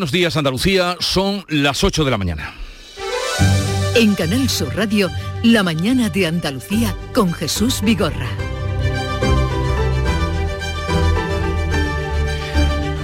Buenos días Andalucía, son las 8 de la mañana. En Canal Sur Radio, La mañana de Andalucía con Jesús Vigorra.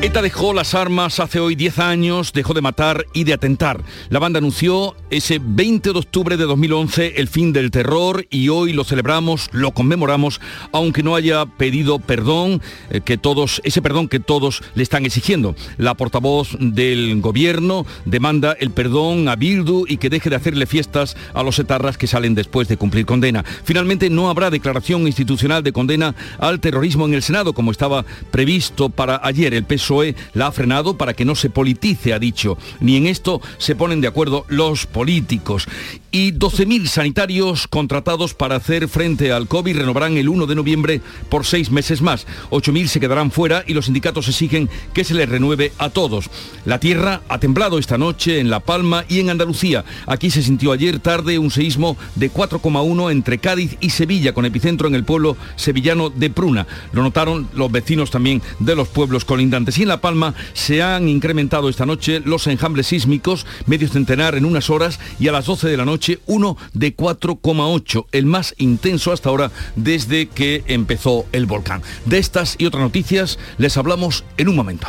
ETA dejó las armas hace hoy 10 años, dejó de matar y de atentar. La banda anunció ese 20 de octubre de 2011 el fin del terror y hoy lo celebramos, lo conmemoramos, aunque no haya pedido perdón, eh, que todos, ese perdón que todos le están exigiendo. La portavoz del gobierno demanda el perdón a Bildu y que deje de hacerle fiestas a los etarras que salen después de cumplir condena. Finalmente no habrá declaración institucional de condena al terrorismo en el Senado como estaba previsto para ayer. El PSOE la ha frenado para que no se politice, ha dicho. Ni en esto se ponen de acuerdo los políticos. Y 12.000 sanitarios contratados para hacer frente al COVID renovarán el 1 de noviembre por seis meses más. 8.000 se quedarán fuera y los sindicatos exigen que se les renueve a todos. La tierra ha temblado esta noche en La Palma y en Andalucía. Aquí se sintió ayer tarde un seísmo de 4,1 entre Cádiz y Sevilla, con epicentro en el pueblo sevillano de Pruna. Lo notaron los vecinos también de los pueblos colindantes. Y en La Palma se han incrementado esta noche los enjambres sísmicos, medio centenar en unas horas y a las 12 de la noche uno de 4,8, el más intenso hasta ahora desde que empezó el volcán. De estas y otras noticias les hablamos en un momento.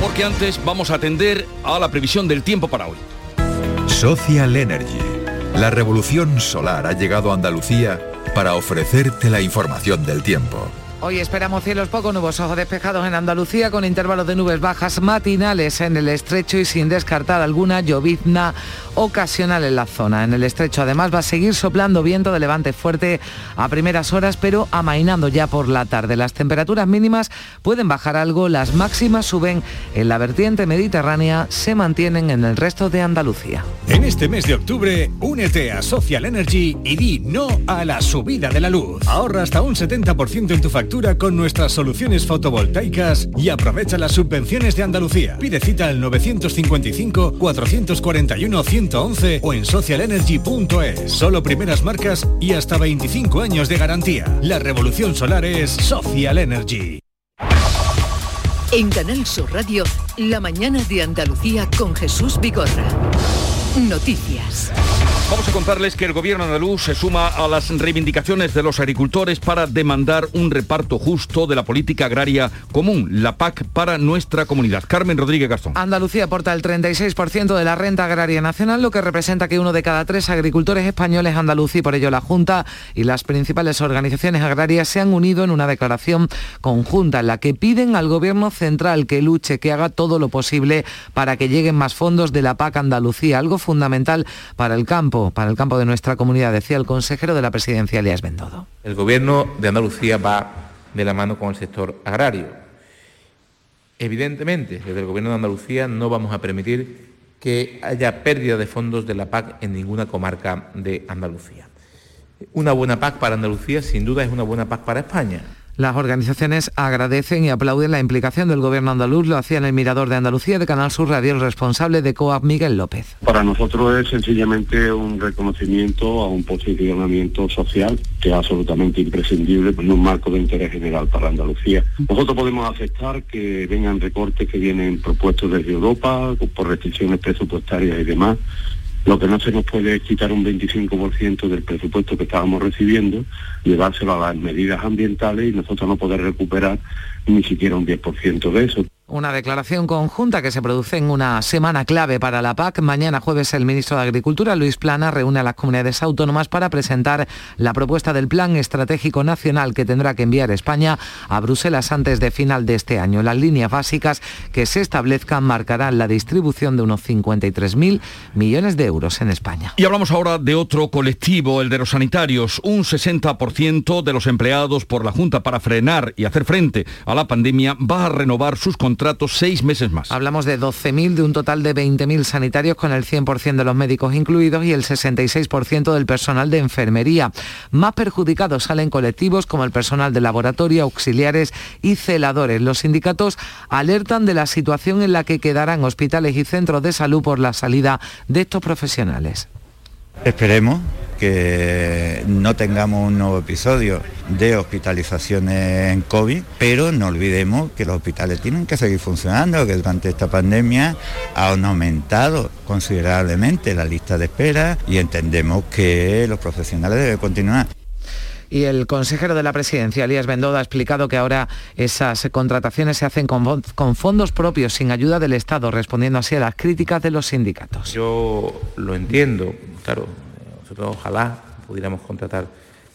Porque antes vamos a atender a la previsión del tiempo para hoy. Social Energy. La revolución solar ha llegado a Andalucía para ofrecerte la información del tiempo. Hoy esperamos cielos poco nubosos o despejados en Andalucía con intervalos de nubes bajas matinales en el estrecho y sin descartar alguna llovizna ocasional en la zona. En el estrecho además va a seguir soplando viento de levante fuerte a primeras horas pero amainando ya por la tarde. Las temperaturas mínimas pueden bajar algo, las máximas suben en la vertiente mediterránea, se mantienen en el resto de Andalucía. En este mes de octubre, únete a Social Energy y di no a la subida de la luz. Ahorra hasta un 70% en tu factura con nuestras soluciones fotovoltaicas y aprovecha las subvenciones de Andalucía. Pide cita al 955-441-111 o en socialenergy.es. Solo primeras marcas y hasta 25 años de garantía. La revolución solar es Social Energy. En Canal Sur Radio, la mañana de Andalucía con Jesús Vigorra. Noticias. Vamos a contarles que el gobierno andaluz se suma a las reivindicaciones de los agricultores para demandar un reparto justo de la política agraria común, la PAC, para nuestra comunidad. Carmen Rodríguez Gastón. Andalucía aporta el 36% de la renta agraria nacional, lo que representa que uno de cada tres agricultores españoles andaluz y por ello la Junta y las principales organizaciones agrarias se han unido en una declaración conjunta en la que piden al gobierno central que luche, que haga todo lo posible para que lleguen más fondos de la PAC Andalucía, algo fundamental para el campo para el campo de nuestra comunidad, decía el consejero de la presidencia, Elías Bendodo. El gobierno de Andalucía va de la mano con el sector agrario. Evidentemente, desde el gobierno de Andalucía no vamos a permitir que haya pérdida de fondos de la PAC en ninguna comarca de Andalucía. Una buena PAC para Andalucía sin duda es una buena PAC para España. Las organizaciones agradecen y aplauden la implicación del gobierno andaluz, lo hacía en el Mirador de Andalucía de Canal Sur Radio el responsable de COAP, Miguel López. Para nosotros es sencillamente un reconocimiento a un posicionamiento social que es absolutamente imprescindible en un marco de interés general para Andalucía. Nosotros podemos aceptar que vengan recortes que vienen propuestos desde Europa por restricciones presupuestarias y demás, lo que no se nos puede es quitar un 25% del presupuesto que estábamos recibiendo, llevárselo a las medidas ambientales y nosotros no poder recuperar ni siquiera un 10% de eso. Una declaración conjunta que se produce en una semana clave para la PAC. Mañana jueves el ministro de Agricultura, Luis Plana, reúne a las comunidades autónomas para presentar la propuesta del Plan Estratégico Nacional que tendrá que enviar España a Bruselas antes de final de este año. Las líneas básicas que se establezcan marcarán la distribución de unos 53.000 millones de euros en España. Y hablamos ahora de otro colectivo, el de los sanitarios. Un 60% de los empleados por la Junta para frenar y hacer frente a la pandemia va a renovar sus contratos seis meses más. Hablamos de 12.000 de un total de 20.000 sanitarios con el 100% de los médicos incluidos y el 66% del personal de enfermería. Más perjudicados salen colectivos como el personal de laboratorio, auxiliares y celadores. Los sindicatos alertan de la situación en la que quedarán hospitales y centros de salud por la salida de estos profesionales. Esperemos que no tengamos un nuevo episodio de hospitalizaciones en COVID, pero no olvidemos que los hospitales tienen que seguir funcionando, que durante esta pandemia han aumentado considerablemente la lista de espera y entendemos que los profesionales deben continuar. Y el consejero de la presidencia, Elías Bendoda, ha explicado que ahora esas contrataciones se hacen con, fondos propios, sin ayuda del Estado, respondiendo así a las críticas de los sindicatos. Yo lo entiendo, claro, nosotros ojalá pudiéramos contratar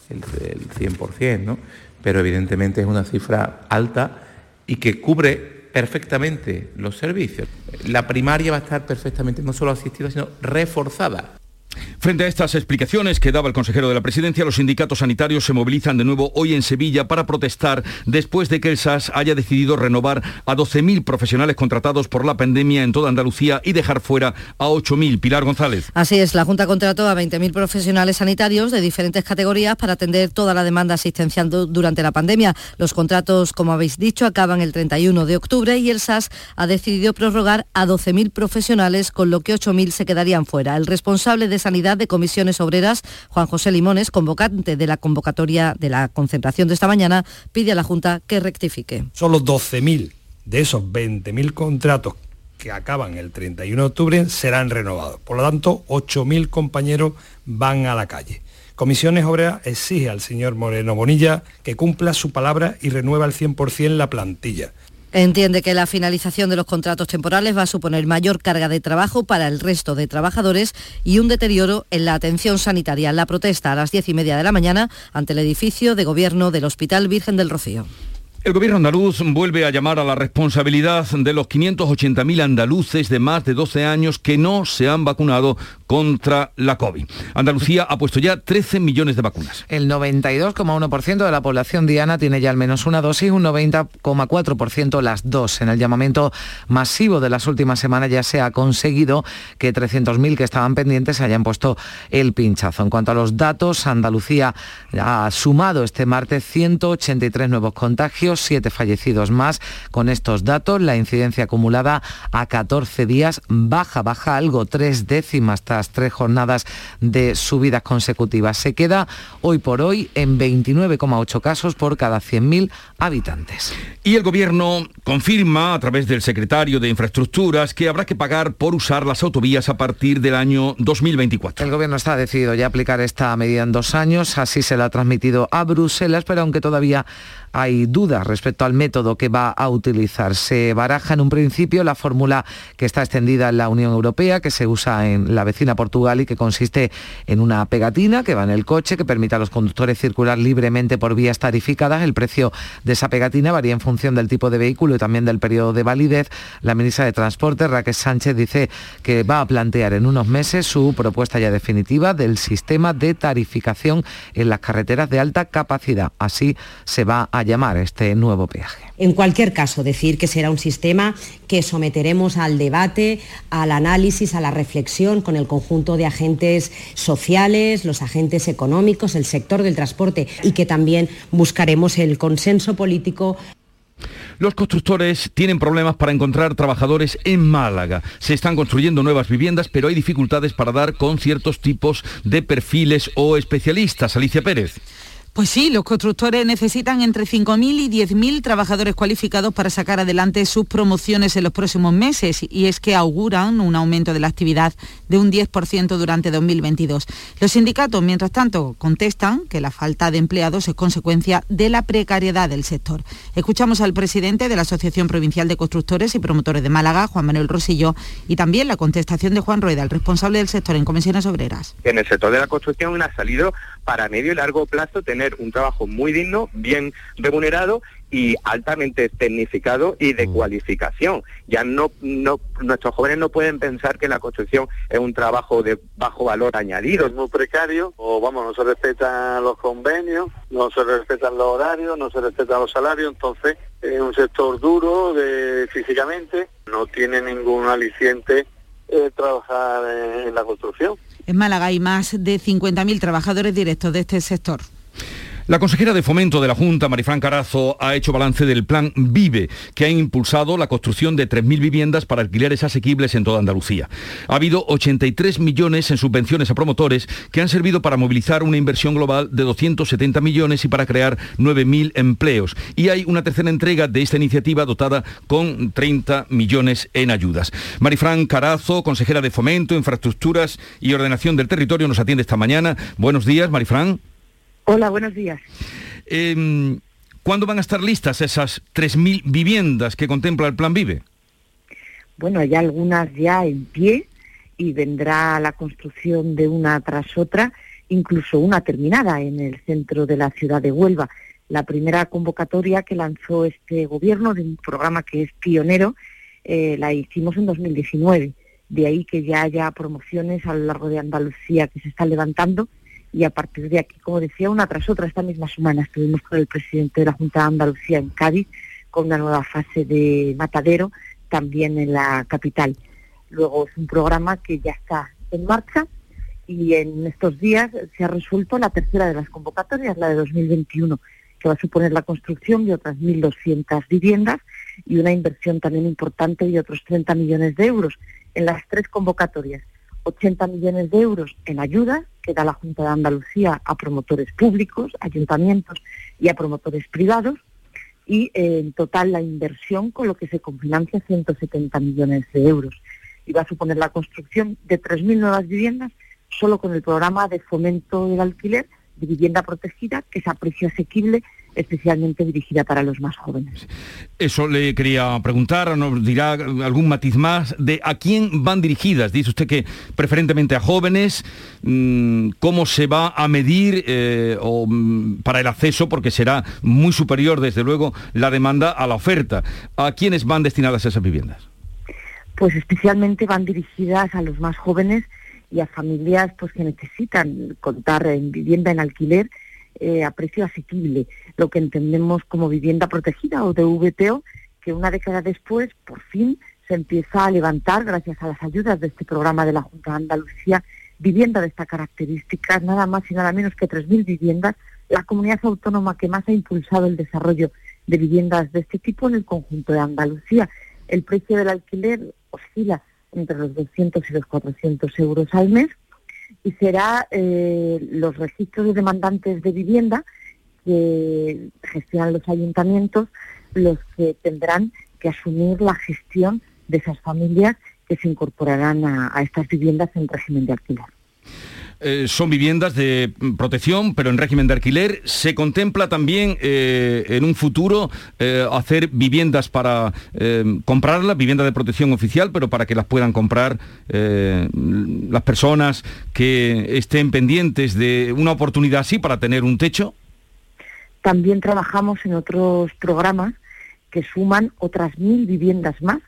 el, 100%, ¿no? pero evidentemente es una cifra alta y que cubre perfectamente los servicios. La primaria va a estar perfectamente no solo asistida, sino reforzada. Frente a estas explicaciones que daba el consejero de la presidencia, los sindicatos sanitarios se movilizan de nuevo hoy en Sevilla para protestar después de que el SAS haya decidido renovar a 12.000 profesionales contratados por la pandemia en toda Andalucía y dejar fuera a 8.000. Pilar González. Así es, la Junta contrató a 20.000 profesionales sanitarios de diferentes categorías para atender toda la demanda asistencial durante la pandemia. Los contratos, como habéis dicho, acaban el 31 de octubre y el SAS ha decidido prorrogar a 12.000 profesionales, con lo que 8.000 se quedarían fuera. El responsable de Sanidad de Comisiones Obreras, Juan José Limones, convocante de la convocatoria de la concentración de esta mañana, pide a la Junta que rectifique. Solo 12.000 de esos 20.000 contratos que acaban el 31 de octubre serán renovados. Por lo tanto, 8.000 compañeros van a la calle. Comisiones Obreras exige al señor Moreno Bonilla que cumpla su palabra y renueva al 100% la plantilla. Entiende que la finalización de los contratos temporales va a suponer mayor carga de trabajo para el resto de trabajadores y un deterioro en la atención sanitaria. La protesta a las diez y media de la mañana ante el edificio de gobierno del Hospital Virgen del Rocío. El gobierno andaluz vuelve a llamar a la responsabilidad de los 580.000 andaluces de más de 12 años que no se han vacunado contra la COVID. Andalucía ha puesto ya 13 millones de vacunas. El 92,1% de la población diana tiene ya al menos una dosis, un 90,4% las dos. En el llamamiento masivo de las últimas semanas ya se ha conseguido que 300.000 que estaban pendientes hayan puesto el pinchazo. En cuanto a los datos, Andalucía ha sumado este martes 183 nuevos contagios siete fallecidos más. Con estos datos, la incidencia acumulada a 14 días baja, baja algo, tres décimas tras tres jornadas de subidas consecutivas. Se queda hoy por hoy en 29,8 casos por cada 100.000 habitantes. Y el Gobierno confirma a través del secretario de Infraestructuras que habrá que pagar por usar las autovías a partir del año 2024. El Gobierno está decidido ya aplicar esta medida en dos años, así se la ha transmitido a Bruselas, pero aunque todavía hay dudas respecto al método que va a utilizar. Se baraja en un principio la fórmula que está extendida en la Unión Europea, que se usa en la vecina Portugal y que consiste en una pegatina que va en el coche, que permite a los conductores circular libremente por vías tarificadas. El precio de esa pegatina varía en función del tipo de vehículo y también del periodo de validez. La ministra de Transporte, Raquel Sánchez, dice que va a plantear en unos meses su propuesta ya definitiva del sistema de tarificación en las carreteras de alta capacidad. Así se va a llamar este nuevo peaje. En cualquier caso, decir que será un sistema que someteremos al debate, al análisis, a la reflexión con el conjunto de agentes sociales, los agentes económicos, el sector del transporte y que también buscaremos el consenso político los constructores tienen problemas para encontrar trabajadores en Málaga. Se están construyendo nuevas viviendas, pero hay dificultades para dar con ciertos tipos de perfiles o especialistas. Alicia Pérez. Pues sí, los constructores necesitan entre 5.000 y 10.000 trabajadores cualificados para sacar adelante sus promociones en los próximos meses y es que auguran un aumento de la actividad de un 10% durante 2022. Los sindicatos, mientras tanto, contestan que la falta de empleados es consecuencia de la precariedad del sector. Escuchamos al presidente de la Asociación Provincial de Constructores y Promotores de Málaga, Juan Manuel Rosillo, y también la contestación de Juan Rueda, el responsable del sector en comisiones obreras. En el sector de la construcción ha salido para medio y largo plazo tener un trabajo muy digno, bien remunerado y altamente tecnificado y de mm. cualificación. Ya no, no, nuestros jóvenes no pueden pensar que la construcción es un trabajo de bajo valor añadido. Es muy precario, o vamos, no se respetan los convenios, no se respetan los horarios, no se respetan los salarios, entonces es un sector duro de, físicamente, no tiene ningún aliciente eh, trabajar en la construcción. En Málaga hay más de 50.000 trabajadores directos de este sector. La consejera de Fomento de la Junta, Marifran Carazo, ha hecho balance del plan Vive, que ha impulsado la construcción de 3.000 viviendas para alquileres asequibles en toda Andalucía. Ha habido 83 millones en subvenciones a promotores que han servido para movilizar una inversión global de 270 millones y para crear 9.000 empleos. Y hay una tercera entrega de esta iniciativa dotada con 30 millones en ayudas. Marifran Carazo, consejera de Fomento, Infraestructuras y Ordenación del Territorio, nos atiende esta mañana. Buenos días, Marifran. Hola, buenos días. Em, ¿Cuándo van a estar listas esas 3.000 viviendas que contempla el Plan Vive? Bueno, hay algunas ya en pie y vendrá la construcción de una tras otra, incluso una terminada en el centro de la ciudad de Huelva. La primera convocatoria que lanzó este gobierno de un programa que es pionero eh, la hicimos en 2019. De ahí que ya haya promociones a lo largo de Andalucía que se están levantando y a partir de aquí, como decía, una tras otra, esta misma semana estuvimos con el presidente de la Junta de Andalucía en Cádiz, con una nueva fase de matadero también en la capital. Luego es un programa que ya está en marcha y en estos días se ha resuelto la tercera de las convocatorias, la de 2021, que va a suponer la construcción de otras 1.200 viviendas y una inversión también importante de otros 30 millones de euros en las tres convocatorias 80 millones de euros en ayudas que da la Junta de Andalucía a promotores públicos, ayuntamientos y a promotores privados, y eh, en total la inversión con lo que se confinancia 170 millones de euros. Y va a suponer la construcción de 3.000 nuevas viviendas solo con el programa de fomento del alquiler de vivienda protegida, que es a precio asequible especialmente dirigida para los más jóvenes. Eso le quería preguntar, nos dirá algún matiz más de a quién van dirigidas. Dice usted que preferentemente a jóvenes, mm, cómo se va a medir eh, o, mm, para el acceso, porque será muy superior, desde luego, la demanda a la oferta. ¿A quiénes van destinadas esas viviendas? Pues especialmente van dirigidas a los más jóvenes y a familias pues que necesitan contar en vivienda en alquiler eh, a precio asequible, lo que entendemos como vivienda protegida o de VTO, que una década después, por fin, se empieza a levantar, gracias a las ayudas de este programa de la Junta de Andalucía, vivienda de esta característica, nada más y nada menos que 3.000 viviendas, la comunidad autónoma que más ha impulsado el desarrollo de viviendas de este tipo en el conjunto de Andalucía. El precio del alquiler oscila entre los 200 y los 400 euros al mes y será eh, los registros de demandantes de vivienda que gestionan los ayuntamientos los que tendrán que asumir la gestión de esas familias que se incorporarán a estas viviendas en régimen de alquiler. Eh, son viviendas de protección, pero en régimen de alquiler. ¿Se contempla también eh, en un futuro eh, hacer viviendas para comprarlas, viviendas de protección oficial, pero para que las puedan comprar las personas que estén pendientes de una oportunidad así para tener un techo? También trabajamos en otros programas que suman otras mil viviendas más,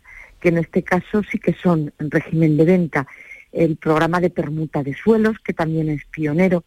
que en este caso sí que son en régimen de venta el programa de permuta de suelos, que también es pionero.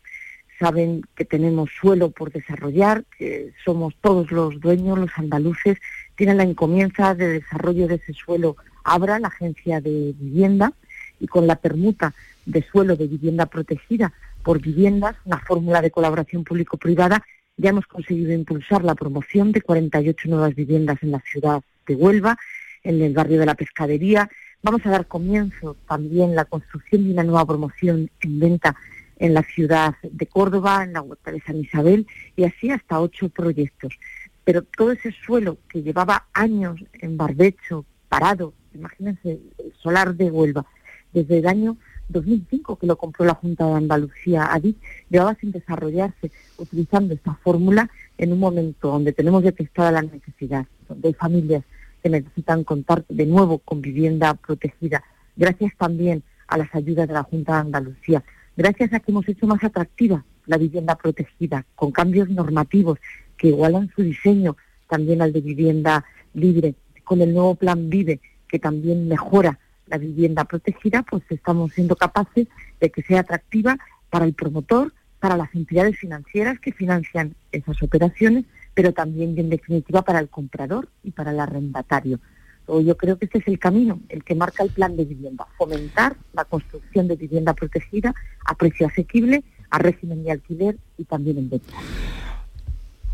Saben que tenemos suelo por desarrollar, que somos todos los dueños, los andaluces, tienen la encomienda de desarrollo de ese suelo Abra, la agencia de vivienda, y con la permuta de suelo de vivienda protegida por viviendas, una fórmula de colaboración público-privada, ya hemos conseguido impulsar la promoción de 48 nuevas viviendas en la ciudad de Huelva, en el barrio de la Pescadería, Vamos a dar comienzo también la construcción de una nueva promoción en venta en la ciudad de Córdoba, en la huerta de San Isabel, y así hasta ocho proyectos. Pero todo ese suelo que llevaba años en barbecho, parado, imagínense, el solar de Huelva, desde el año 2005 que lo compró la Junta de Andalucía, ADI, llevaba sin desarrollarse utilizando esta fórmula en un momento donde tenemos detectada la necesidad, donde hay familias que necesitan contar de nuevo con vivienda protegida, gracias también a las ayudas de la Junta de Andalucía, gracias a que hemos hecho más atractiva la vivienda protegida, con cambios normativos que igualan su diseño también al de vivienda libre, con el nuevo plan Vive, que también mejora la vivienda protegida, pues estamos siendo capaces de que sea atractiva para el promotor, para las entidades financieras que financian esas operaciones pero también en definitiva para el comprador y para el arrendatario. Yo creo que este es el camino, el que marca el plan de vivienda, fomentar la construcción de vivienda protegida a precio asequible, a régimen de alquiler y también en venta.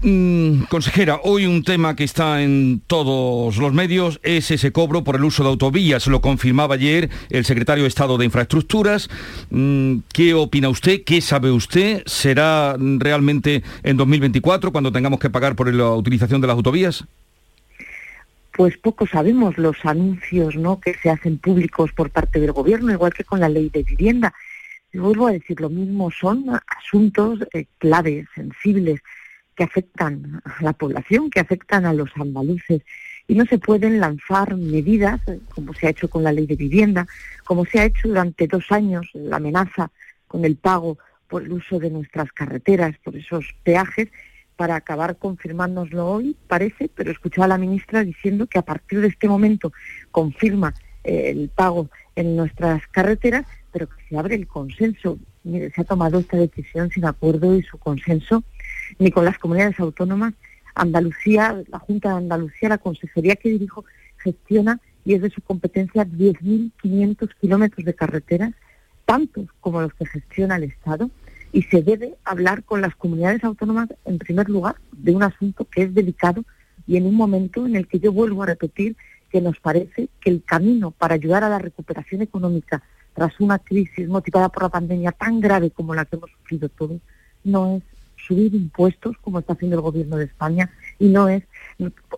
Mm, consejera, hoy un tema que está en todos los medios es ese cobro por el uso de autovías. Lo confirmaba ayer el secretario de Estado de Infraestructuras. Mm, ¿Qué opina usted? ¿Qué sabe usted? ¿Será realmente en 2024 cuando tengamos que pagar por la utilización de las autovías? Pues poco sabemos los anuncios ¿no? que se hacen públicos por parte del gobierno, igual que con la ley de vivienda. Y vuelvo a decir lo mismo, son asuntos eh, claves, sensibles que afectan a la población, que afectan a los andaluces. Y no se pueden lanzar medidas, como se ha hecho con la ley de vivienda, como se ha hecho durante dos años, la amenaza con el pago por el uso de nuestras carreteras, por esos peajes, para acabar confirmándonoslo hoy, parece, pero escuchaba a la ministra diciendo que a partir de este momento confirma eh, el pago en nuestras carreteras, pero que se abre el consenso. Mire, se ha tomado esta decisión sin acuerdo y su consenso ni con las comunidades autónomas. Andalucía, la Junta de Andalucía, la consejería que dirijo, gestiona y es de su competencia 10.500 kilómetros de carreteras, tantos como los que gestiona el Estado, y se debe hablar con las comunidades autónomas, en primer lugar, de un asunto que es delicado y en un momento en el que yo vuelvo a repetir que nos parece que el camino para ayudar a la recuperación económica tras una crisis motivada por la pandemia tan grave como la que hemos sufrido todos, no es subir impuestos, como está haciendo el gobierno de España, y no es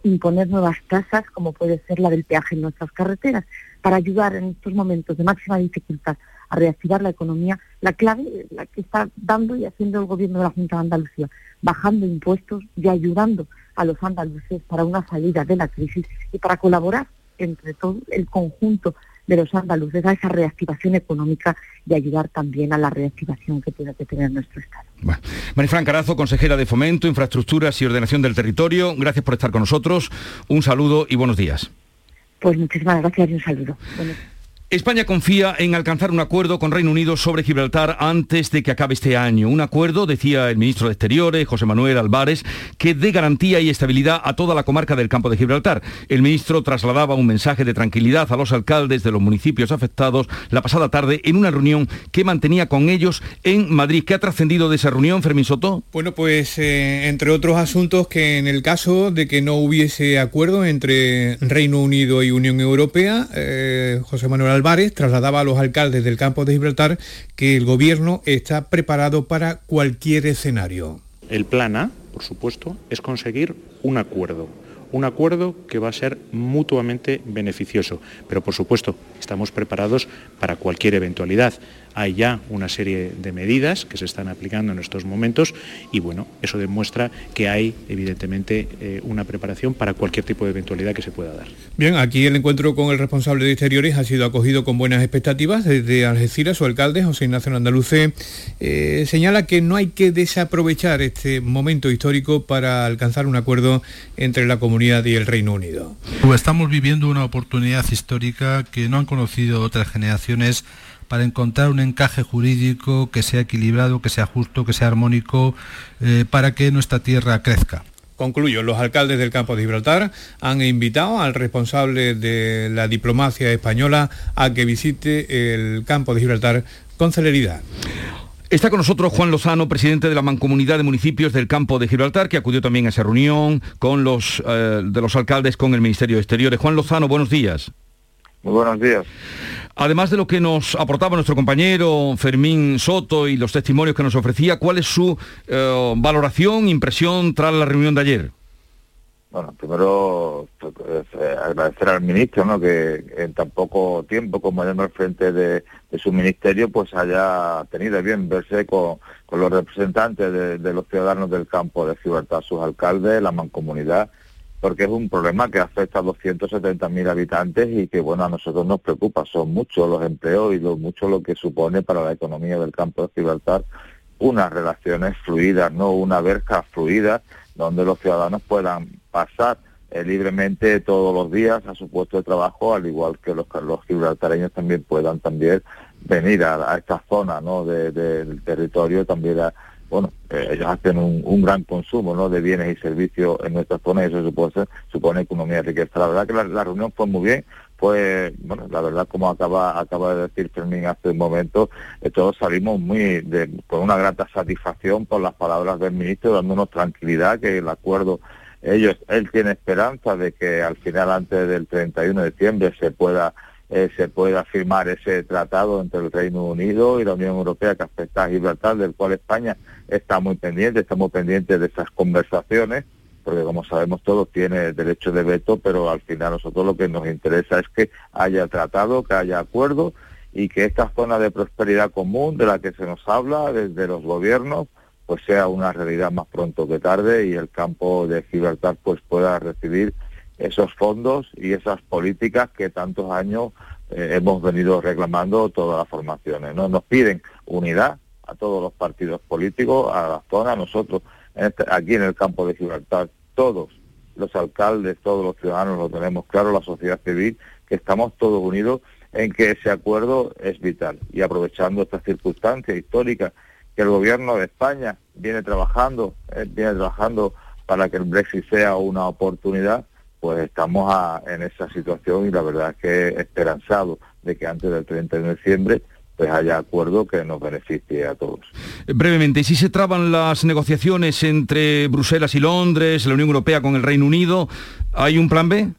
imponer nuevas tasas, como puede ser la del peaje en nuestras carreteras. Para ayudar en estos momentos de máxima dificultad a reactivar la economía, la clave la que está dando y haciendo el gobierno de la Junta de Andalucía, bajando impuestos y ayudando a los andaluces para una salida de la crisis y para colaborar entre todo el conjunto de los andaluces a esa reactivación económica y ayudar también a la reactivación que tiene que tener nuestro Estado. Bueno. Marifran Carazo, consejera de Fomento, Infraestructuras y Ordenación del Territorio, gracias por estar con nosotros. Un saludo y buenos días. Pues muchísimas gracias y un saludo. España confía en alcanzar un acuerdo con Reino Unido sobre Gibraltar antes de que acabe este año. Un acuerdo, decía el ministro de Exteriores, José Manuel Álvarez, que dé garantía y estabilidad a toda la comarca del campo de Gibraltar. El ministro trasladaba un mensaje de tranquilidad a los alcaldes de los municipios afectados la pasada tarde en una reunión que mantenía con ellos en Madrid. ¿Qué ha trascendido de esa reunión, Fermín Soto? Bueno, pues eh, entre otros asuntos que en el caso de que no hubiese acuerdo entre Reino Unido y Unión Europea, eh, José Manuel trasladaba a los alcaldes del campo de Gibraltar que el gobierno está preparado para cualquier escenario. El plan A, por supuesto, es conseguir un acuerdo un acuerdo que va a ser mutuamente beneficioso. Pero por supuesto, estamos preparados para cualquier eventualidad. Hay ya una serie de medidas que se están aplicando en estos momentos y bueno, eso demuestra que hay evidentemente eh, una preparación para cualquier tipo de eventualidad que se pueda dar. Bien, aquí el encuentro con el responsable de Exteriores ha sido acogido con buenas expectativas. Desde Algeciras, su alcalde, José Ignacio Andaluce, eh, señala que no hay que desaprovechar este momento histórico para alcanzar un acuerdo entre la comunidad y el Reino Unido. Pues estamos viviendo una oportunidad histórica que no han conocido otras generaciones para encontrar un encaje jurídico que sea equilibrado, que sea justo, que sea armónico, eh, para que nuestra tierra crezca. Concluyo, los alcaldes del campo de Gibraltar han invitado al responsable de la diplomacia española a que visite el campo de Gibraltar con celeridad. Está con nosotros Juan Lozano, presidente de la Mancomunidad de Municipios del Campo de Gibraltar, que acudió también a esa reunión con los eh, de los alcaldes con el Ministerio de Exteriores. Juan Lozano, buenos días. Muy buenos días. Además de lo que nos aportaba nuestro compañero Fermín Soto y los testimonios que nos ofrecía, ¿cuál es su eh, valoración, impresión tras la reunión de ayer? Bueno, primero pues, eh, agradecer al ministro ¿no? que en tan poco tiempo como yendo al frente de, su ministerio pues haya tenido bien verse con, los representantes de, de, los ciudadanos del campo de Gibraltar, sus alcaldes, la mancomunidad porque es un problema que afecta a 270.000 habitantes y que, bueno, a nosotros nos preocupa. Son muchos los empleos y lo, mucho lo que supone para la economía del campo de Gibraltar unas relaciones fluidas, no una verja fluida, donde los ciudadanos puedan pasar eh, libremente todos los días a su puesto de trabajo, al igual que los, los gibraltareños también puedan también venir a, esta zona ¿no? del territorio también a, bueno, eh, ellos hacen un, gran consumo ¿no? de bienes y servicios en nuestra zona y eso supone, supone economía de riqueza. La verdad que la, reunión fue muy bien, pues bueno, la verdad como acaba acaba de decir Fermín hace un momento, eh, todos salimos muy con una grata satisfacción por las palabras del ministro, dándonos tranquilidad que el acuerdo ellos él tiene esperanza de que al final antes del 31 de diciembre se pueda eh, se pueda firmar ese tratado entre el Reino Unido y la Unión Europea que afecta a Gibraltar, del cual España está muy pendiente, estamos pendientes de esas conversaciones porque como sabemos todos tiene derecho de veto, pero al final nosotros lo que nos interesa es que haya tratado, que haya acuerdo y que esta zona de prosperidad común de la que se nos habla desde los gobiernos pues sea una realidad más pronto que tarde y el campo de Gibraltar pues pueda recibir esos fondos y esas políticas que tantos años eh, hemos venido reclamando todas las formaciones. ¿no? Nos piden unidad a todos los partidos políticos, a la zona, nosotros este, aquí en el campo de Gibraltar, todos los alcaldes, todos los ciudadanos lo tenemos claro, la sociedad civil, que estamos todos unidos en que ese acuerdo es vital. Y aprovechando esta circunstancia histórica que el gobierno de España viene trabajando, eh, viene trabajando para que el Brexit sea una oportunidad, pues estamos en esa situación y la verdad es que esperanzado de que antes del 31 de diciembre pues haya acuerdo que nos beneficie a todos. Brevemente, si se traban las negociaciones entre Bruselas y Londres, la Unión Europea con el Reino Unido, ¿hay un plan B?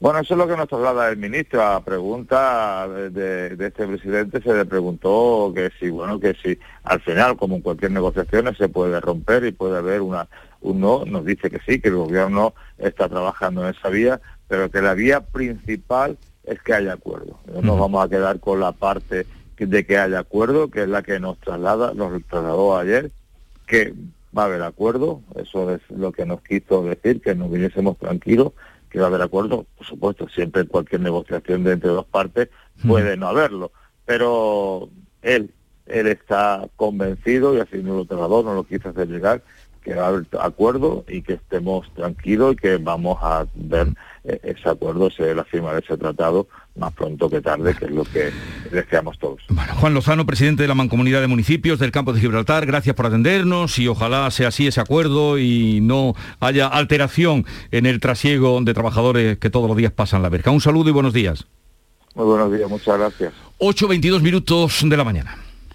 Bueno, eso es lo que nos traslada el ministro. A pregunta de, este presidente se le preguntó que si, bueno, que si al final, como en cualquier negociación, se puede romper y puede haber una, un no. Nos dice que sí, que el gobierno está trabajando en esa vía, pero que la vía principal es que haya acuerdo. No nos vamos a quedar con la parte de que haya acuerdo, que es la que nos traslada, nos trasladó ayer, que va a haber acuerdo, eso es lo que nos quiso decir, que nos viniésemos tranquilos, que va a haber acuerdo, por supuesto, siempre en cualquier negociación de entre dos partes puede no haberlo, pero él, él está convencido y así nos lo trasladó, nos lo quiso hacer llegar, que va a haber acuerdo y que estemos tranquilos y que vamos a ver eh, ese acuerdo, la firma de ese tratado más pronto que tarde, que es lo que deseamos todos. Bueno, Juan Lozano, presidente de la Mancomunidad de Municipios del Campo de Gibraltar, gracias por atendernos y ojalá sea así ese acuerdo y no haya alteración en el trasiego de trabajadores que todos los días pasan la verja. Un saludo y buenos días. Muy buenos días, muchas gracias. 8.22 minutos de la mañana.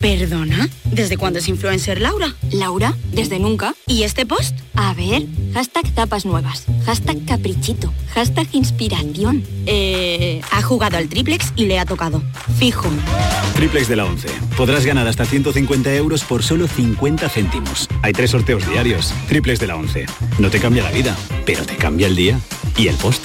¿Perdona? ¿Desde cuándo es influencer Laura? Laura, desde nunca. ¿Y este post? A ver, hashtag tapas nuevas, hashtag caprichito, hashtag inspiración. Eh, ha jugado al triplex y le ha tocado. Fijo. Triplex de la 11. Podrás ganar hasta 150 euros por solo 50 céntimos. Hay tres sorteos diarios. Triplex de la 11. No te cambia la vida, pero te cambia el día y el post.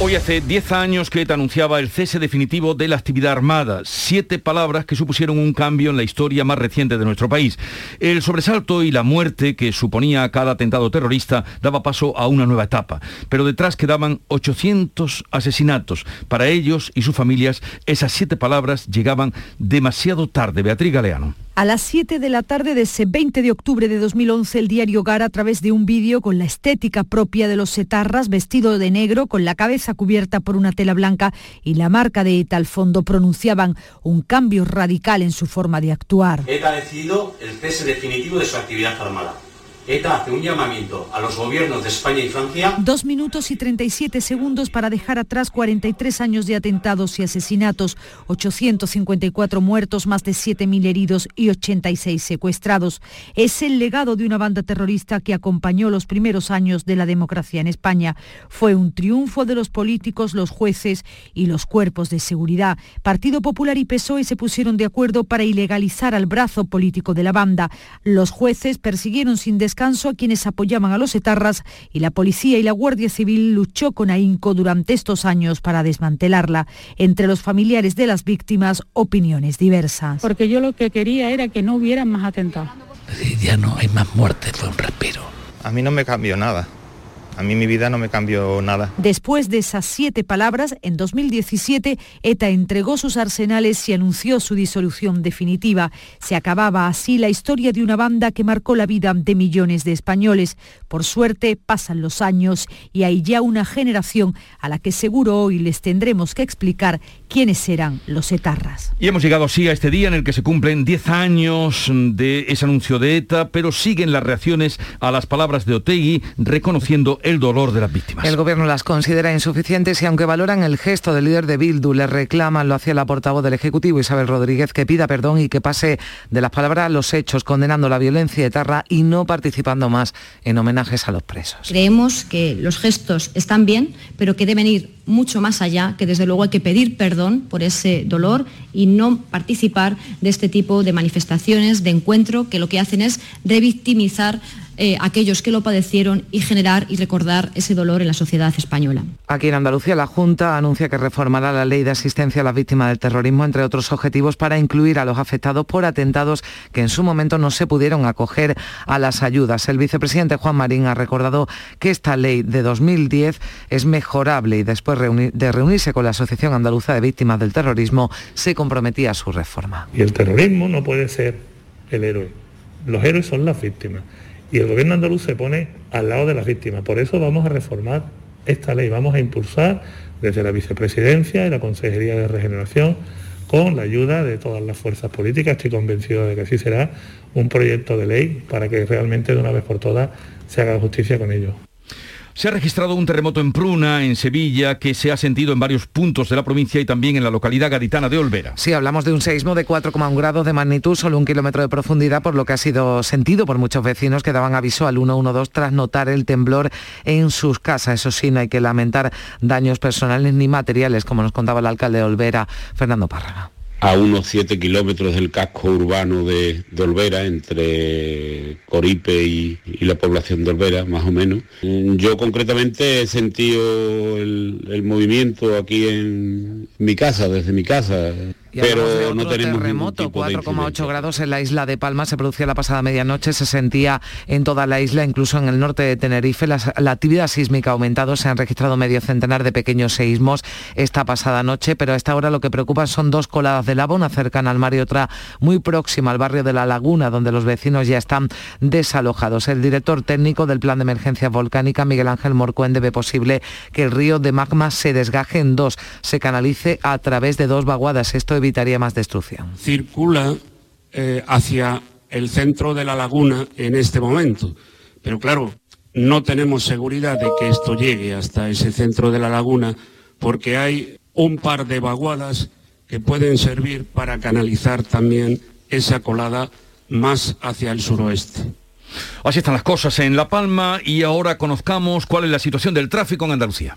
Hoy hace 10 años que te anunciaba el cese definitivo de la actividad armada. Siete palabras que supusieron un cambio en la historia más reciente de nuestro país. El sobresalto y la muerte que suponía cada atentado terrorista daba paso a una nueva etapa. Pero detrás quedaban 800 asesinatos. Para ellos y sus familias, esas siete palabras llegaban demasiado tarde. Beatriz Galeano. A las 7 de la tarde de ese 20 de octubre de 2011, el diario Gara, a través de un vídeo con la estética propia de los setarras, vestido de negro, con la cabeza cubierta por una tela blanca y la marca de ETA al fondo, pronunciaban un cambio radical en su forma de actuar. Ha decidido el cese definitivo de su actividad armada. ETA hace un llamamiento a los gobiernos de España y Francia. Dos minutos y 37 segundos para dejar atrás 43 años de atentados y asesinatos, 854 muertos, más de 7.000 heridos y 86 secuestrados. Es el legado de una banda terrorista que acompañó los primeros años de la democracia en España. Fue un triunfo de los políticos, los jueces y los cuerpos de seguridad. Partido Popular y PSOE se pusieron de acuerdo para ilegalizar al brazo político de la banda. Los jueces persiguieron sin descanso descanso a quienes apoyaban a los etarras y la policía y la Guardia Civil luchó con ahínco durante estos años para desmantelarla. Entre los familiares de las víctimas, opiniones diversas. Porque yo lo que quería era que no hubieran más atentados. Ya no hay más muertes, fue un respiro. A mí no me cambió nada a mí mi vida no me cambió nada. Después de esas siete palabras, en 2017 ETA entregó sus arsenales y anunció su disolución definitiva. Se acababa así la historia de una banda que marcó la vida de millones de españoles. Por suerte pasan los años y hay ya una generación a la que seguro hoy les tendremos que explicar quiénes eran los etarras. Y hemos llegado así a este día en el que se cumplen 10 años de ese anuncio de ETA, pero siguen las reacciones a las palabras de Otegui reconociendo el dolor de las víctimas. El gobierno las considera insuficientes y aunque valoran el gesto del líder de Bildu, le reclaman, lo hacía la portavoz del Ejecutivo Isabel Rodríguez, que pida perdón y que pase de las palabras a los hechos, condenando la violencia etarra y no participando más en homenajes a los presos. Creemos que los gestos están bien, pero que deben ir mucho más allá, que desde luego hay que pedir perdón por ese dolor y no participar de este tipo de manifestaciones, de encuentro, que lo que hacen es revictimizar eh, aquellos que lo padecieron y generar y recordar ese dolor en la sociedad española. Aquí en Andalucía la Junta anuncia que reformará la ley de asistencia a las víctimas del terrorismo, entre otros objetivos, para incluir a los afectados por atentados que en su momento no se pudieron acoger a las ayudas. El vicepresidente Juan Marín ha recordado que esta ley de 2010 es mejorable y después de reunirse con la Asociación Andaluza de Víctimas del Terrorismo se comprometía a su reforma. Y el terrorismo no puede ser el héroe. Los héroes son las víctimas y el gobierno andaluz se pone al lado de las víctimas. Por eso vamos a reformar esta ley, vamos a impulsar desde la vicepresidencia y la Consejería de Regeneración con la ayuda de todas las fuerzas políticas. Estoy convencido de que así será un proyecto de ley para que realmente de una vez por todas se haga justicia con ello. Se ha registrado un terremoto en Pruna, en Sevilla, que se ha sentido en varios puntos de la provincia y también en la localidad gaditana de Olvera. Sí, hablamos de un seismo de 4,1 grados de magnitud, solo un kilómetro de profundidad, por lo que ha sido sentido por muchos vecinos que daban aviso al 112 tras notar el temblor en sus casas. Eso sí, no hay que lamentar daños personales ni materiales, como nos contaba el alcalde de Olvera, Fernando Párraga a unos 7 kilómetros del casco urbano de, Olvera, entre Coripe y, la población de Olvera, más o menos. Yo concretamente he sentido el movimiento aquí en mi casa, desde mi casa pero no tenemos terremoto, 4,8 grados en la isla de Palma, se producía la pasada medianoche, se sentía en toda la isla, incluso en el norte de Tenerife. La, actividad sísmica ha aumentado, se han registrado medio centenar de pequeños seísmos esta pasada noche, pero a esta hora lo que preocupa son dos coladas de lava, una cercana al mar y otra muy próxima al barrio de La Laguna, donde los vecinos ya están desalojados. El director técnico del Plan de Emergencia Volcánica, Miguel Ángel Morcuende, ve posible que el río de magma se desgaje en dos, se canalice a través de dos vaguadas. Esto evitaría más destrucción. Circula eh, hacia el centro de la laguna en este momento, pero claro, no tenemos seguridad de que esto llegue hasta ese centro de la laguna porque hay un par de vaguadas que pueden servir para canalizar también esa colada más hacia el suroeste. Así están las cosas en La Palma y ahora conozcamos cuál es la situación del tráfico en Andalucía.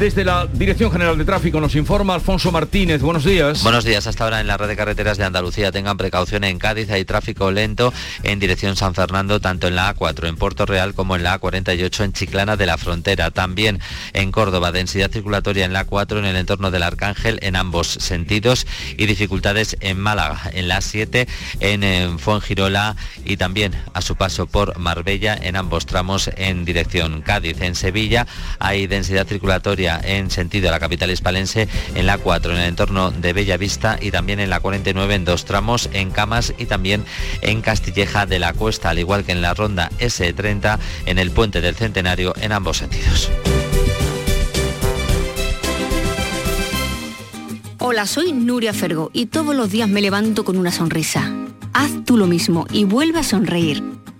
Desde la Dirección General de Tráfico nos informa Alfonso Martínez. Buenos días. Buenos días. Hasta ahora en la red de carreteras de Andalucía tengan precaución en Cádiz. Hay tráfico lento en dirección San Fernando, tanto en la A4 en Puerto Real como en la A48 en Chiclana de la Frontera. También en Córdoba, densidad circulatoria en la A4 en el entorno del Arcángel en ambos sentidos y dificultades en Málaga, en la A7 en, en Fuengirola y también a su paso por Marbella en ambos tramos en dirección Cádiz. En Sevilla hay densidad circulatoria en sentido a la capital hispalense en la 4 en el entorno de Bellavista y también en la 49 en dos tramos en Camas y también en Castilleja de la Cuesta, al igual que en la ronda S30 en el puente del Centenario en ambos sentidos. Hola, soy Nuria Fergo y todos los días me levanto con una sonrisa. Haz tú lo mismo y vuelve a sonreír.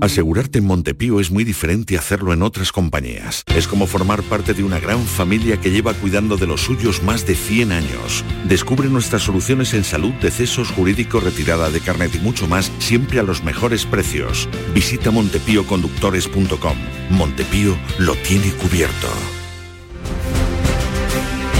Asegurarte en Montepío es muy diferente a hacerlo en otras compañías. Es como formar parte de una gran familia que lleva cuidando de los suyos más de 100 años. Descubre nuestras soluciones en salud, decesos, jurídico, retirada de carnet y mucho más, siempre a los mejores precios. Visita montepíoconductores.com. Montepío lo tiene cubierto.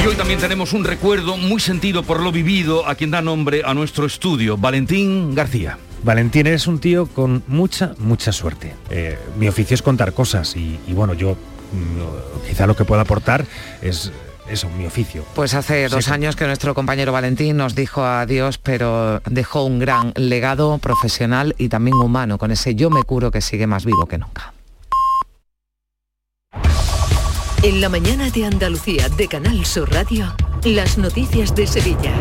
Y hoy también tenemos un recuerdo muy sentido por lo vivido a quien da nombre a nuestro estudio, Valentín García. Valentín es un tío con mucha, mucha suerte. Eh, mi oficio es contar cosas y, y bueno, yo mm, quizá lo que pueda aportar es eso, mi oficio. Pues hace dos Sí. años que nuestro compañero Valentín nos dijo adiós, pero dejó un gran legado profesional y también humano, con ese yo me curo que sigue más vivo que nunca. En la mañana de Andalucía de Canal Sur Radio, las noticias de Sevilla.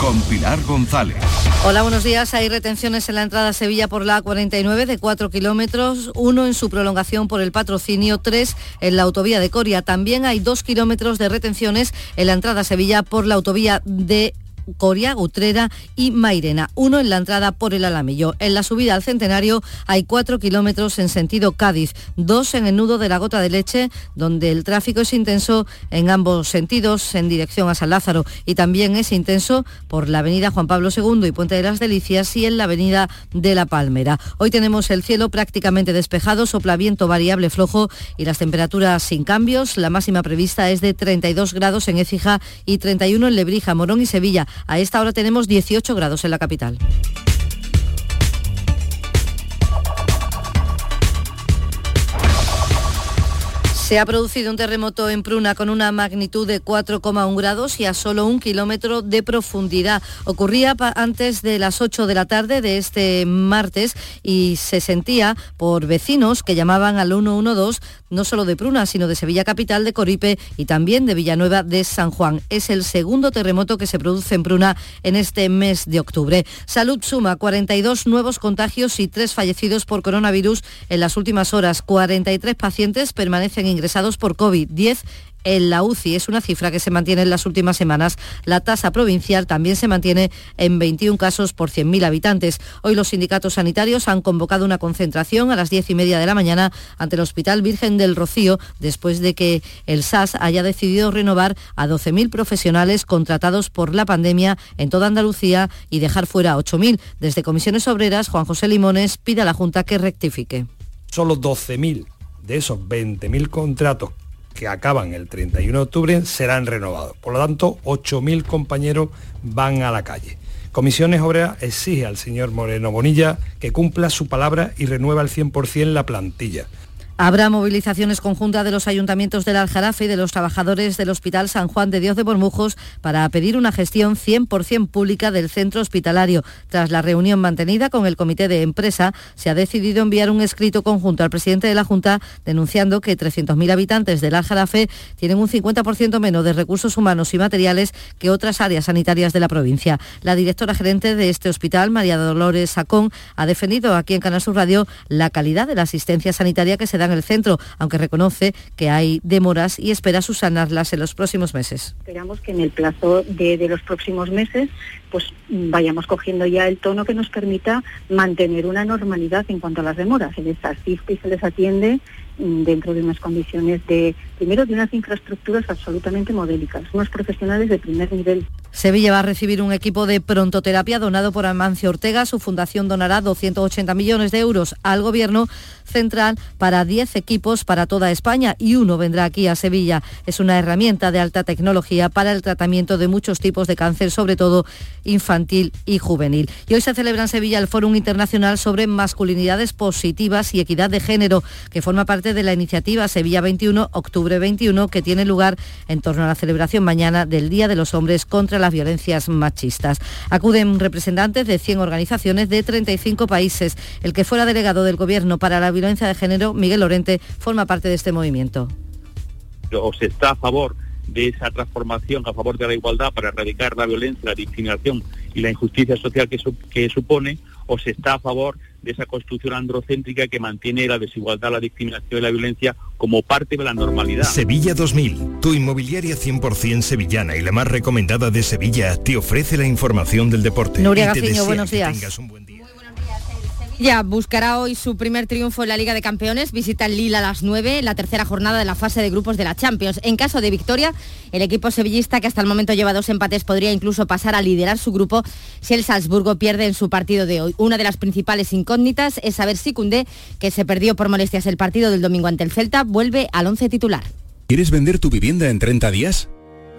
Con Pilar González. Hola, buenos días. Hay retenciones en la entrada a Sevilla por la A49 de 4 kilómetros, uno en su prolongación por el patrocinio, tres en la autovía de Coria. También hay dos kilómetros de retenciones en la entrada a Sevilla por la autovía de Coria, Utrera y Mairena, uno en la entrada por el Alamillo. En la subida al Centenario hay cuatro kilómetros en sentido Cádiz, dos en el nudo de la Gota de Leche, donde el tráfico es intenso en ambos sentidos, en dirección a San Lázaro, y también es intenso por la avenida Juan Pablo II y Puente de las Delicias y en la avenida de la Palmera. Hoy tenemos el cielo prácticamente despejado, sopla viento variable flojo y las temperaturas sin cambios. La máxima prevista es de 32 grados en Écija y 31 en Lebrija, Morón y Sevilla. A esta hora tenemos 18 grados en la capital. Se ha producido un terremoto en Pruna con una magnitud de 4,1 grados y a solo un kilómetro de profundidad. Ocurría antes de las 8 de la tarde de este martes y se sentía por vecinos que llamaban al 112 no solo de Pruna, sino de Sevilla Capital, de Coripe y también de Villanueva de San Juan. Es el segundo terremoto que se produce en Pruna en este mes de octubre. Salud suma 42 nuevos contagios y 3 fallecidos por coronavirus en las últimas horas. 43 pacientes permanecen ingresados por COVID, 10 en la UCI. Es una cifra que se mantiene en las últimas semanas. La tasa provincial también se mantiene en 21 casos por 100.000 habitantes. Hoy los sindicatos sanitarios han convocado una concentración a las 10 y media de la mañana ante el Hospital Virgen del Rocío después de que el SAS haya decidido renovar a 12.000 profesionales contratados por la pandemia en toda Andalucía y dejar fuera a 8.000. Desde Comisiones Obreras, Juan José Limones pide a la Junta que rectifique. Solo 12.000 de esos 20.000 contratos que acaban el 31 de octubre serán renovados. Por lo tanto, 8.000 compañeros van a la calle. Comisiones Obreras exige al señor Moreno Bonilla que cumpla su palabra y renueva al 100% la plantilla. Habrá movilizaciones conjuntas de los ayuntamientos del Aljarafe y de los trabajadores del Hospital San Juan de Dios de Bormujos para pedir una gestión 100% pública del centro hospitalario. Tras la reunión mantenida con el comité de empresa, se ha decidido enviar un escrito conjunto al presidente de la Junta denunciando que 300.000 habitantes del Aljarafe tienen un 50% menos de recursos humanos y materiales que otras áreas sanitarias de la provincia. La directora gerente de este hospital, María Dolores Sacón, ha defendido aquí en Canal Sur Radio la calidad de la asistencia sanitaria que se da en el centro, aunque reconoce que hay demoras y espera subsanarlas en los próximos meses. Esperamos que en el plazo de, los próximos meses pues vayamos cogiendo ya el tono que nos permita mantener una normalidad en cuanto a las demoras. Se les asiste y se les atiende mm, dentro de unas condiciones de, primero, de unas infraestructuras absolutamente modélicas, unos profesionales de primer nivel. Sevilla va a recibir un equipo de prontoterapia donado por Amancio Ortega. Su fundación donará 280 millones de euros al Gobierno central para 10 equipos para toda España y uno vendrá aquí a Sevilla. Es una herramienta de alta tecnología para el tratamiento de muchos tipos de cáncer, sobre todo infantil y juvenil. Y hoy se celebra en Sevilla el Fórum Internacional sobre Masculinidades Positivas y Equidad de Género, que forma parte de la iniciativa Sevilla 21, octubre 21, que tiene lugar en torno a la celebración mañana del Día de los Hombres contra las Violencias Machistas. Acuden representantes de 100 organizaciones de 35 países. El que fuera delegado del Gobierno para la violencia de género, Miguel Lorente, forma parte de este movimiento. o se está a favor de esa transformación, a favor de la igualdad para erradicar la violencia, la discriminación y la injusticia social que, su- que supone, o se está a favor de esa construcción androcéntrica que mantiene la desigualdad, la discriminación y la violencia como parte de la normalidad. Sevilla 2000, tu inmobiliaria 100% sevillana y la más recomendada de Sevilla, te ofrece la información del deporte. Nuria desea buenos que días. tengas un buen Ya buscará hoy su primer triunfo en la Liga de Campeones, visita el Lille a las 9, la tercera jornada de la fase de grupos de la Champions. En caso de victoria, el equipo sevillista, que hasta el momento lleva dos empates, podría incluso pasar a liderar su grupo si el Salzburgo pierde en su partido de hoy. Una de las principales incógnitas es saber si Cundé, que se perdió por molestias el partido del domingo ante el Celta, vuelve al once titular. ¿Quieres vender tu vivienda en 30 días?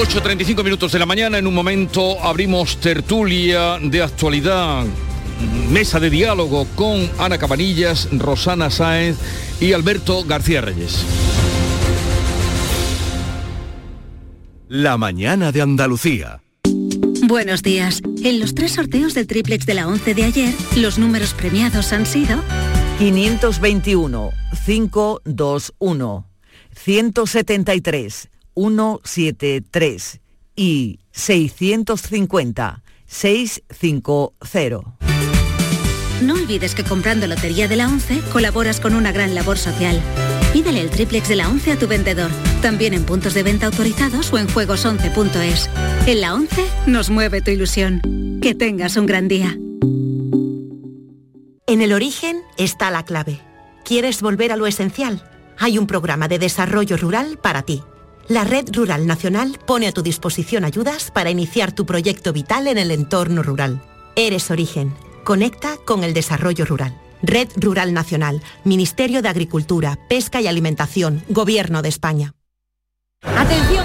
8.35 minutos de la mañana, en un momento abrimos tertulia de actualidad, mesa de diálogo con Ana Cabanillas, Rosana Sáenz y Alberto García Reyes. La mañana de Andalucía. Buenos días. En los tres sorteos del triplex de la 11 de ayer, los números premiados han sido 521, 521, 173, 173 y 650 650. No olvides que comprando Lotería de la 11 colaboras con una gran labor social. Pídele el triplex de la 11 a tu vendedor, también en puntos de venta autorizados o en juegos11.es. En la 11 nos mueve tu ilusión. Que tengas un gran día. En el origen está la clave. ¿Quieres volver a lo esencial? Hay un programa de desarrollo rural para ti. La Red Rural Nacional pone a tu disposición ayudas para iniciar tu proyecto vital en el entorno rural. Eres origen. Conecta con el desarrollo rural. Red Rural Nacional, Ministerio de Agricultura, Pesca y Alimentación, Gobierno de España. Atención,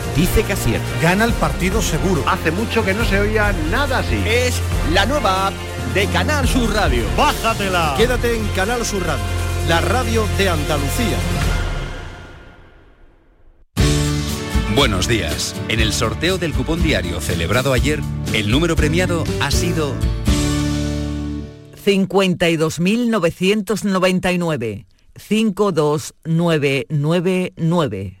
dice que acierta. Gana el partido seguro. Hace mucho que no se oía nada así. Es la nueva app de Canal Sur Radio. Bájatela. Quédate en Canal Sur Radio, la radio de Andalucía. Buenos días. En el sorteo del cupón diario celebrado ayer, el número premiado ha sido 52.999. 52999.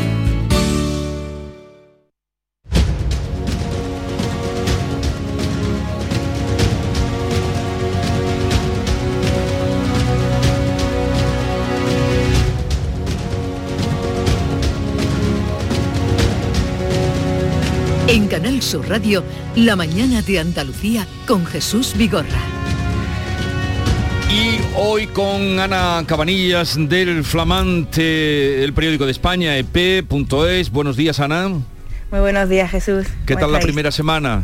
Canal Sur Radio, La mañana de Andalucía con Jesús Vigorra. Y hoy con Ana Cabanillas del flamante El Periódico de España, ep.es. Buenos días, Ana. Muy buenos días, Jesús. ¿Qué ¿Cómo tal la primera semana?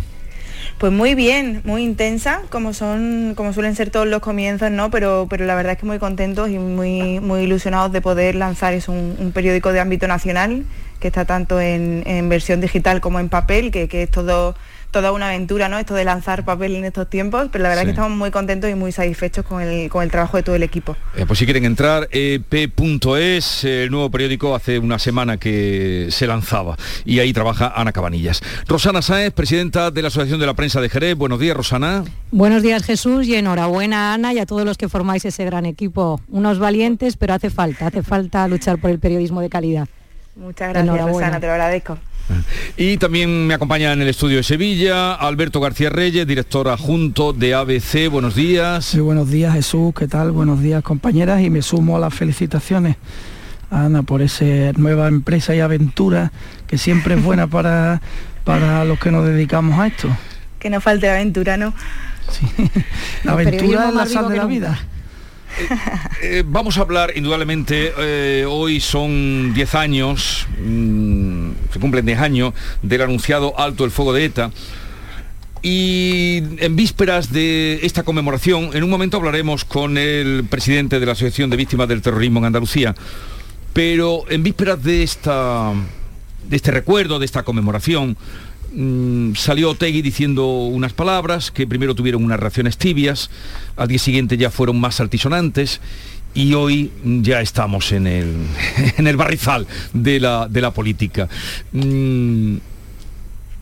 Pues muy bien, muy intensa, como son, como suelen ser todos los comienzos, ¿no? Pero, pero la verdad es que muy contentos y muy, muy ilusionados de poder lanzar es un, un periódico de ámbito nacional que está tanto en, en versión digital como en papel, que, que es todo toda una aventura, ¿no? Esto de lanzar papel en estos tiempos, pero la verdad Sí. es que estamos muy contentos y muy satisfechos con el, con el trabajo de todo el equipo. Eh, pues si quieren entrar, ep.es, el nuevo periódico hace una semana que se lanzaba y ahí trabaja Ana Cabanillas. Rosana Sáez, presidenta de la Asociación de la Prensa de Jerez. Buenos días, Rosana. Buenos días Jesús y enhorabuena Ana y a todos los que formáis ese gran equipo. Unos valientes, pero hace falta, hace falta luchar por el periodismo de calidad. Muchas gracias. Rosana, te lo agradezco. Y también me acompaña en el estudio de Sevilla Alberto García Reyes, director adjunto de ABC. Buenos días. Sí, buenos días Jesús, ¿qué tal? Buenos días compañeras y me sumo a las felicitaciones a Ana por esa nueva empresa y aventura que siempre es buena para, para los que nos dedicamos a esto. Que no falte aventura, ¿no? La aventura es la sal de la vida. Eh, vamos a hablar indudablemente, eh, hoy son 10 años, mm, se cumplen 10 años del anunciado alto el fuego de ETA. Y en vísperas de esta conmemoración, en un momento hablaremos con el presidente de la Asociación de Víctimas del Terrorismo en Andalucía, pero en vísperas de, esta, de este recuerdo, de esta conmemoración, Mm, salió Otegui diciendo unas palabras que primero tuvieron unas reacciones tibias, al día siguiente ya fueron más altisonantes y hoy ya estamos en el, en el barrizal de la, de la política. Mm,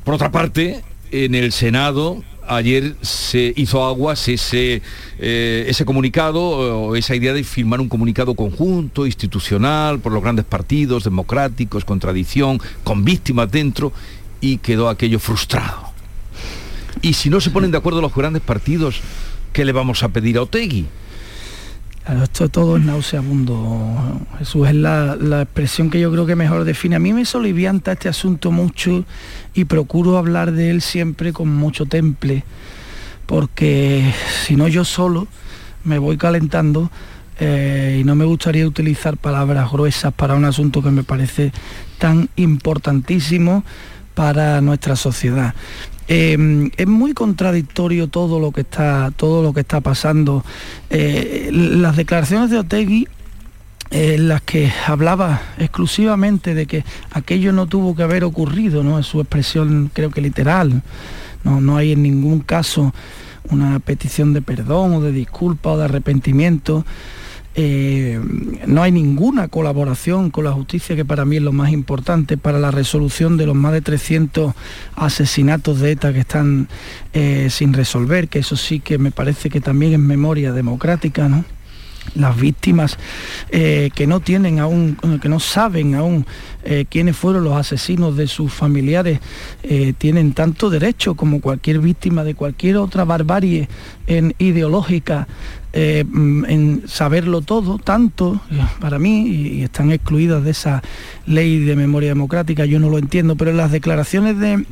por otra parte, en el Senado ayer se hizo aguas ese, eh, ese comunicado esa idea de firmar un comunicado conjunto, institucional, por los grandes partidos democráticos, con tradición, con víctimas dentro, y quedó aquello frustrado. Y si no se ponen de acuerdo los grandes partidos, ¿qué le vamos a pedir a Otegui? esto todo es nauseabundo. Jesús es la, expresión que yo creo que mejor define. A mí me solivianta este asunto mucho y procuro hablar de él siempre con mucho temple, porque si no yo solo me voy calentando eh, y no me gustaría utilizar palabras gruesas para un asunto que me parece tan importantísimo para nuestra sociedad. Eh, es muy contradictorio todo lo que está, todo lo que está pasando. Eh, las declaraciones de Otegui en eh, las que hablaba exclusivamente de que aquello no tuvo que haber ocurrido, ¿no? Es su expresión creo que literal. No, no hay en ningún caso una petición de perdón o de disculpa o de arrepentimiento. Eh, no hay ninguna colaboración con la justicia, que para mí es lo más importante, para la resolución de los más de 300 asesinatos de ETA que están eh, sin resolver, que eso sí que me parece que también es memoria democrática, ¿no? las víctimas eh, que no tienen aún, que no saben aún quiénes fueron los asesinos de sus familiares, tienen tanto derecho como cualquier víctima de cualquier otra barbarie en, ideológica eh, mm, en saberlo todo, tanto eh, para mí, y, están excluidas de esa ley de memoria democrática, yo no lo entiendo, pero en las declaraciones de,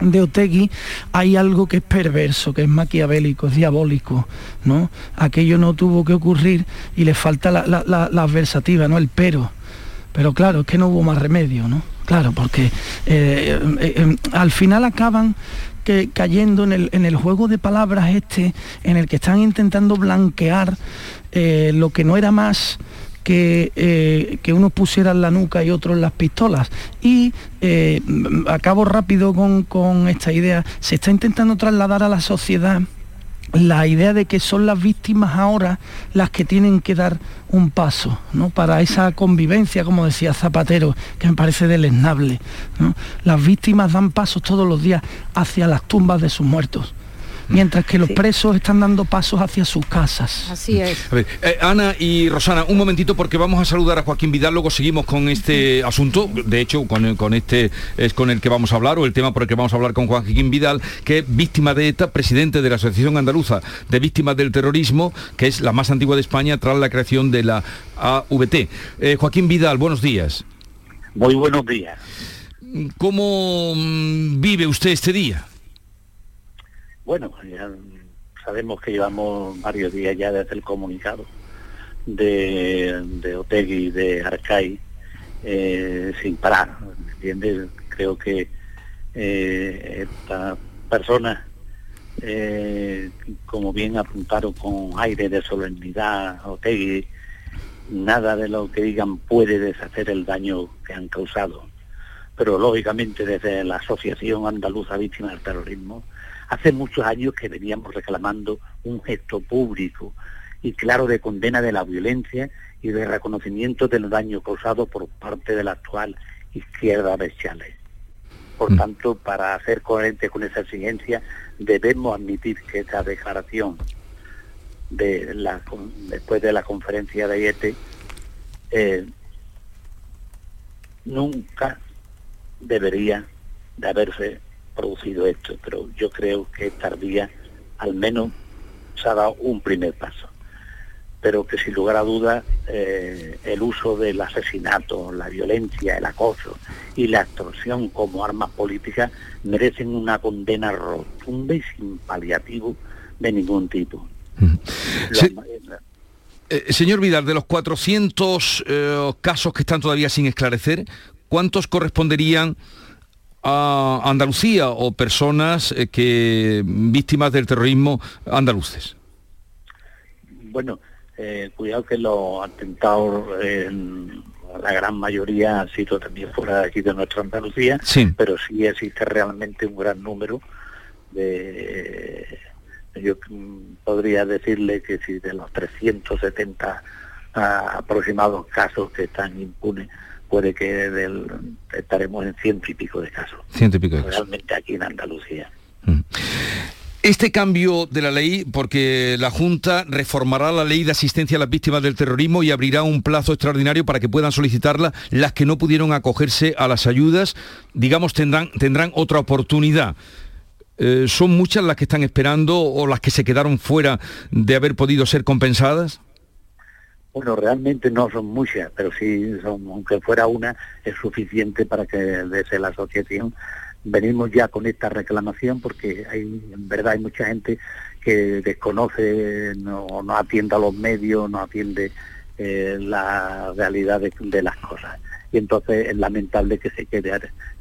de Otegui hay algo que es perverso, que es maquiavélico, es diabólico, ¿no? Aquello no tuvo que ocurrir y le falta la, la, adversativa, ¿no? El pero. Pero claro, es que no hubo más remedio, ¿no? Claro, porque eh, al final acaban cayendo en el, juego de palabras este, en el que están intentando blanquear eh, lo que no era más que, eh, que unos pusieran la nuca y otros las pistolas. Y eh, acabo rápido con, con esta idea, se está intentando trasladar a la sociedad la idea de que son las víctimas ahora las que tienen que dar un paso ¿no? para esa convivencia, como decía Zapatero, que me parece deleznable. Las víctimas dan pasos todos los días hacia las tumbas de sus muertos mientras que los presos están dando pasos hacia sus casas. Así es. Eh, Ana y Rosana, un momentito porque vamos a saludar a Joaquín Vidal, luego seguimos con este asunto, de hecho con, con este es con el que vamos a hablar, o el tema por el que vamos a hablar con Joaquín Vidal, que es víctima de ETA, presidente de la Asociación Andaluza de Víctimas del Terrorismo, que es la más antigua de España tras la creación de la AVT. Eh, Joaquín Vidal, buenos días. Muy buenos días. ¿Cómo mm, vive usted este día? Bueno, ya sabemos que llevamos varios días ya desde el comunicado de, de Otegui de Arcai eh, sin parar, ¿me entiendes? Creo que eh, esta persona, eh, como bien apuntaron con aire de solemnidad, Otegui, nada de lo que digan puede deshacer el daño que han causado. Pero lógicamente desde la Asociación Andaluza Víctimas del Terrorismo Hace muchos años que veníamos reclamando un gesto público y claro de condena de la violencia y de reconocimiento del daño causado por parte de la actual izquierda de Chale. Por mm. tanto, para ser coherente con esa exigencia, debemos admitir que esta declaración de la, después de la conferencia de IET eh, nunca debería de haberse producido esto, pero yo creo que tardía al menos se ha dado un primer paso. Pero que sin lugar a dudas eh, el uso del asesinato, la violencia, el acoso y la extorsión como armas políticas merecen una condena rotunda y sin paliativo de ningún tipo. Eh, señor Vidal, de los 400 eh, casos que están todavía sin esclarecer, ¿cuántos corresponderían a Andalucía o personas que víctimas del terrorismo andaluces? Bueno, eh, cuidado que los atentados, la gran mayoría han sido también fuera de aquí de nuestra Andalucía, pero sí existe realmente un gran número de... Yo podría decirle que si de los 370 aproximados casos que están impunes, puede que estaremos en ciento y pico de casos. Ciento y pico de Realmente aquí en Andalucía. Mm. Este cambio de la ley, porque la Junta reformará la ley de asistencia a las víctimas del terrorismo y abrirá un plazo extraordinario para que puedan solicitarla las que no pudieron acogerse a las ayudas, digamos, tendrán, tendrán otra oportunidad. Eh, ¿Son muchas las que están esperando o las que se quedaron fuera de haber podido ser compensadas? Bueno, realmente no son muchas, pero sí, son, aunque fuera una, es suficiente para que desde la asociación venimos ya con esta reclamación porque hay, en verdad hay mucha gente que desconoce, no, no atiende a los medios, no atiende eh, la realidad de, las cosas. Y entonces es lamentable que se quede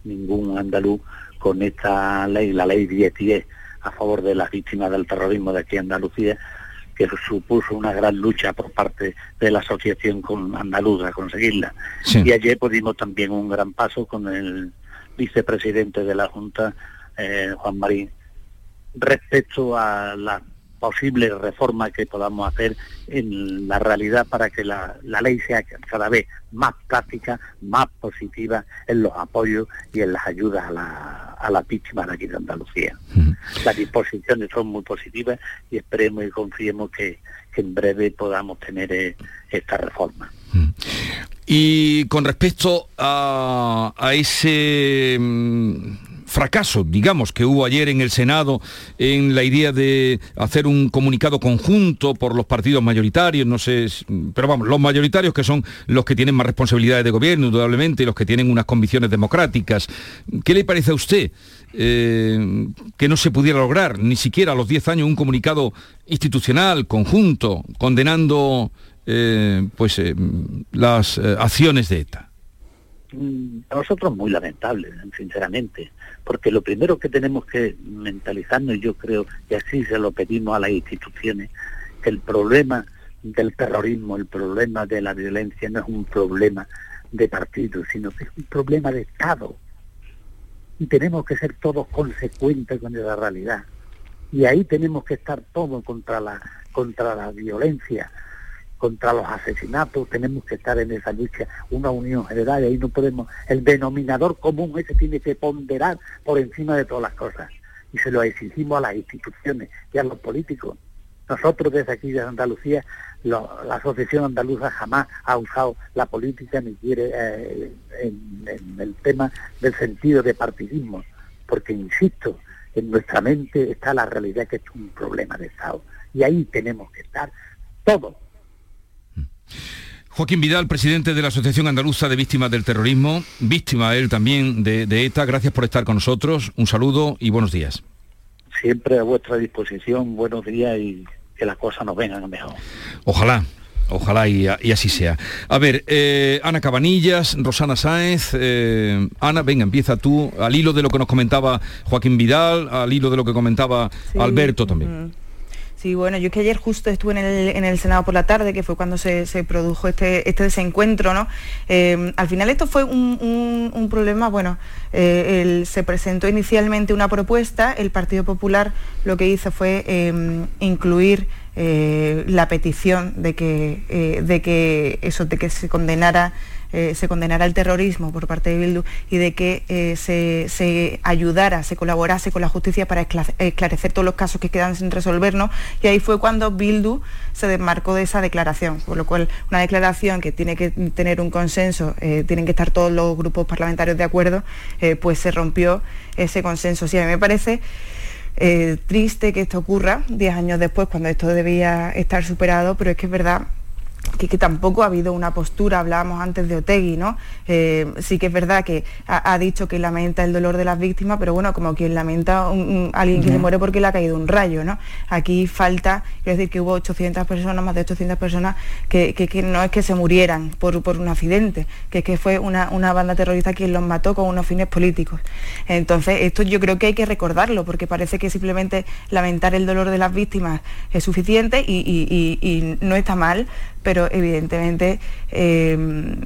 ningún andaluz con esta ley, la ley 1010, a favor de las víctimas del terrorismo de aquí en Andalucía, que supuso una gran lucha por parte de la asociación con andaluza a conseguirla. Y ayer pudimos también un gran paso con el vicepresidente de la Junta, eh, Juan Marín, respecto a la posible reforma que podamos hacer en la realidad para que la, ley sea cada vez más práctica, más positiva en los apoyos y en las ayudas a, la, a las víctimas de aquí de Andalucía. Las disposiciones son muy positivas y esperemos y confiemos que, en breve podamos tener eh, esta reforma. Y con respecto a, ese mm, fracaso, digamos, que hubo ayer en el Senado en la idea de hacer un comunicado conjunto por los partidos mayoritarios, no sé, pero vamos, los mayoritarios que son los que tienen más responsabilidades de gobierno, indudablemente, y los que tienen unas convicciones democráticas. ¿Qué le parece a usted? Eh, que no se pudiera lograr ni siquiera a los 10 años un comunicado institucional, conjunto, condenando eh, pues eh, las acciones de ETA? Mm, a nosotros muy lamentable, sinceramente, porque lo primero que tenemos que mentalizarnos, y yo creo que así se lo pedimos a las instituciones, que el problema del terrorismo, el problema de la violencia no es un problema de partido, sino que es un problema de Estado. Y tenemos que ser todos consecuentes con la realidad. Y ahí tenemos que estar todos contra la, contra la violencia, contra los asesinatos, tenemos que estar en esa lucha, una unión general, y ahí no podemos, el denominador común ese tiene que ponderar por encima de todas las cosas. Y se lo exigimos a las instituciones y a los políticos. Nosotros desde aquí de Andalucía, la Asociación Andaluza jamás ha usado la política ni quiere eh, en, en el tema del sentido de partidismo, porque insisto, en nuestra mente está la realidad que es un problema de Estado. Y ahí tenemos que estar todos Joaquín Vidal, presidente de la Asociación Andaluza de Víctimas del Terrorismo, víctima él también de, ETA, gracias por estar con nosotros, un saludo y buenos días. Siempre a vuestra disposición, buenos días y que las cosas nos vengan mejor. Ojalá, Ojalá y, así sea. A ver, eh, Ana Cabanillas, Rosana Sáenz. Eh, Ana, venga, empieza tú, al hilo de lo que nos comentaba Joaquín Vidal, al hilo de lo que comentaba Alberto también. Sí, bueno, yo es que ayer justo estuve en el, Senado por la tarde, que fue cuando se, produjo este, este, desencuentro, ¿no? Eh, al final esto fue un, problema, bueno, eh, se presentó inicialmente una propuesta, el Partido Popular lo que hizo fue eh, incluir la petición de que, de que eso, de que se condenara eh, se condenara el terrorismo por parte de Bildu y de que eh, se, ayudara, se colaborase con la justicia para esclarecer todos los casos que quedan sin resolvernos. Y ahí fue cuando Bildu se desmarcó de esa declaración, por lo cual una declaración que tiene que tener un consenso, tienen que estar todos los grupos parlamentarios de acuerdo, pues se rompió ese consenso. Sí, a mí me parece eh, triste que esto ocurra 10 años después, cuando esto debía estar superado, pero es que es verdad que, tampoco ha habido una postura, hablábamos antes de Otegui, ¿no? Eh, sí que es verdad que ha, dicho que lamenta el dolor de las víctimas, pero bueno, como quien lamenta a alguien que se muere porque le ha caído un rayo, ¿no? Aquí falta, es decir, que hubo 800 personas, más de 800 personas, que, no es que se murieran por, un accidente, que es que fue una, banda terrorista quien los mató con unos fines políticos. Entonces, esto yo creo que hay que recordarlo, porque parece que simplemente lamentar el dolor de las víctimas es suficiente y no está mal, pero evidentemente em,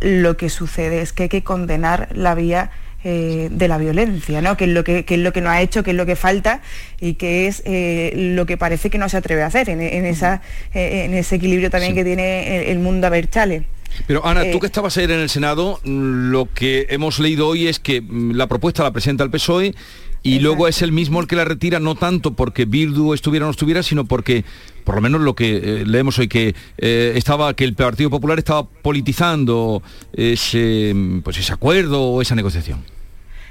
lo que sucede es que hay que condenar la vía eh, de la violencia, ¿no? que, es lo que, es lo que no ha hecho, que es lo que falta y que es eh, lo que parece que no se atreve a hacer en, esa, eh, en ese equilibrio también que tiene el, mundo a ver chale. Pero Ana, tú que estabas ayer en el Senado, lo que hemos leído hoy es que mm, la propuesta la presenta el PSOE y luego es el mismo el que la retira, no tanto porque Bildu estuviera o no estuviera, sino porque, por lo menos lo que eh, leemos hoy, que eh, estaba, que el Partido Popular estaba politizando ese, pues ese acuerdo o esa negociación.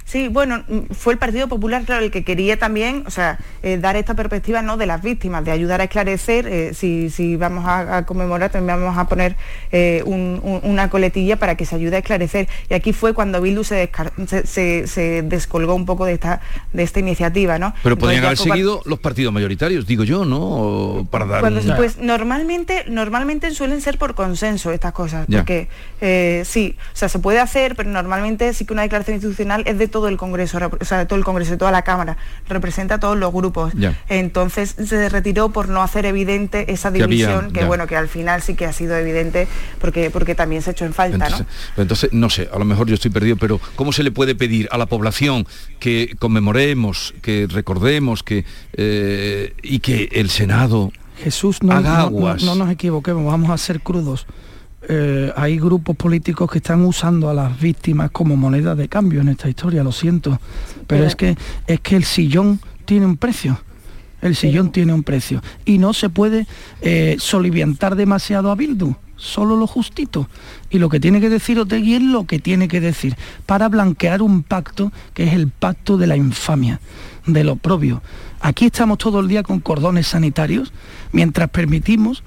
Sí, bueno, mm, fue el Partido Popular, claro, el que quería también, o sea, eh, dar esta perspectiva ¿no? de las víctimas, de ayudar a esclarecer, eh, si, vamos a, conmemorar, también vamos a poner eh, una coletilla para que se ayude a esclarecer. Y aquí fue cuando Bildu se, se, descolgó un poco de esta, de esta iniciativa, ¿no? Pero podrían haber seguido los partidos mayoritarios, digo yo, ¿no? para dar Pues normalmente, normalmente suelen ser por consenso estas cosas, porque sí, o sea, se puede hacer, pero normalmente sí que una declaración institucional es de todo el Congreso, o sea, de todo el Congreso, de toda la Cámara, representa a todos los grupos. Entonces se retiró por no hacer evidente esa división, que, bueno, que al final sí que ha sido evidente porque, porque también se ha hecho en falta, entonces, ¿no? Entonces, no sé, a lo mejor yo estoy perdido, pero ¿cómo se le puede pedir a la población que conmemoremos, que recordemos, que eh, y que el Senado Jesús, no, haga aguas? no nos equivoquemos, vamos a ser crudos. Eh, hay grupos políticos que están usando a las víctimas como moneda de cambio en esta historia, lo siento. Pero, es que es que el sillón tiene un precio. El sillón tiene un precio. Y no se puede eh, soliviantar demasiado a Bildu, solo lo justito. Y lo que tiene que decir Otegui es lo que tiene que decir, para blanquear un pacto que es el pacto de la infamia, de lo propio. Aquí estamos todo el día con cordones sanitarios, mientras permitimos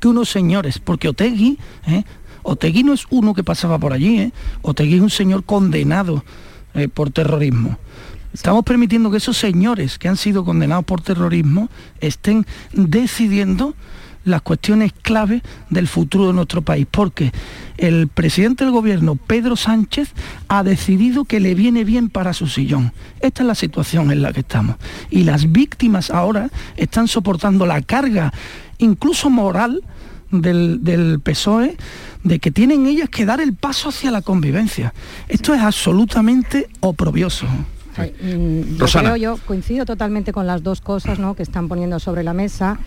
que unos señores, porque Otegui, ¿eh? Otegui no es uno que pasaba por allí, ¿eh? Otegui es un señor condenado eh, por terrorismo. Estamos permitiendo que esos señores que han sido condenados por terrorismo estén decidiendo las cuestiones clave del futuro de nuestro país, porque el presidente del gobierno, Pedro Sánchez, ha decidido que le viene bien para su sillón. Esta es la situación en la que estamos. Y las víctimas ahora están soportando la carga incluso moral del, PSOE de que tienen ellas que dar el paso hacia la convivencia. Esto es absolutamente oprobioso. Mm, yo, yo coincido totalmente con las dos cosas que están poniendo sobre la mesa.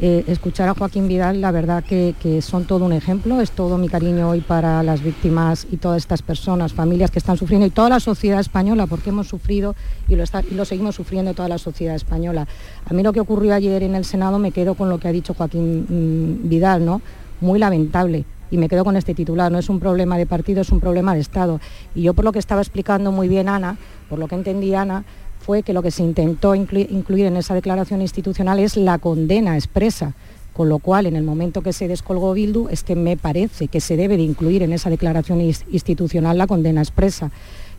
Eh, escuchar a Joaquín Vidal, la verdad que, son todo un ejemplo, es todo mi cariño hoy para las víctimas y todas estas personas, familias que están sufriendo y toda la sociedad española, porque hemos sufrido y lo, y lo seguimos sufriendo toda la sociedad española. A mí lo que ocurrió ayer en el Senado me quedo con lo que ha dicho Joaquín mm, Vidal, ¿no? Muy lamentable y me quedo con este titular, no es un problema de partido, es un problema de Estado. Y yo por lo que estaba explicando muy bien Ana, por lo que entendí Ana, fue que lo que se intentó incluir en esa declaración institucional es la condena expresa, con lo cual en el momento que se descolgó Bildu es que me parece que se debe de incluir en esa declaración institucional la condena expresa.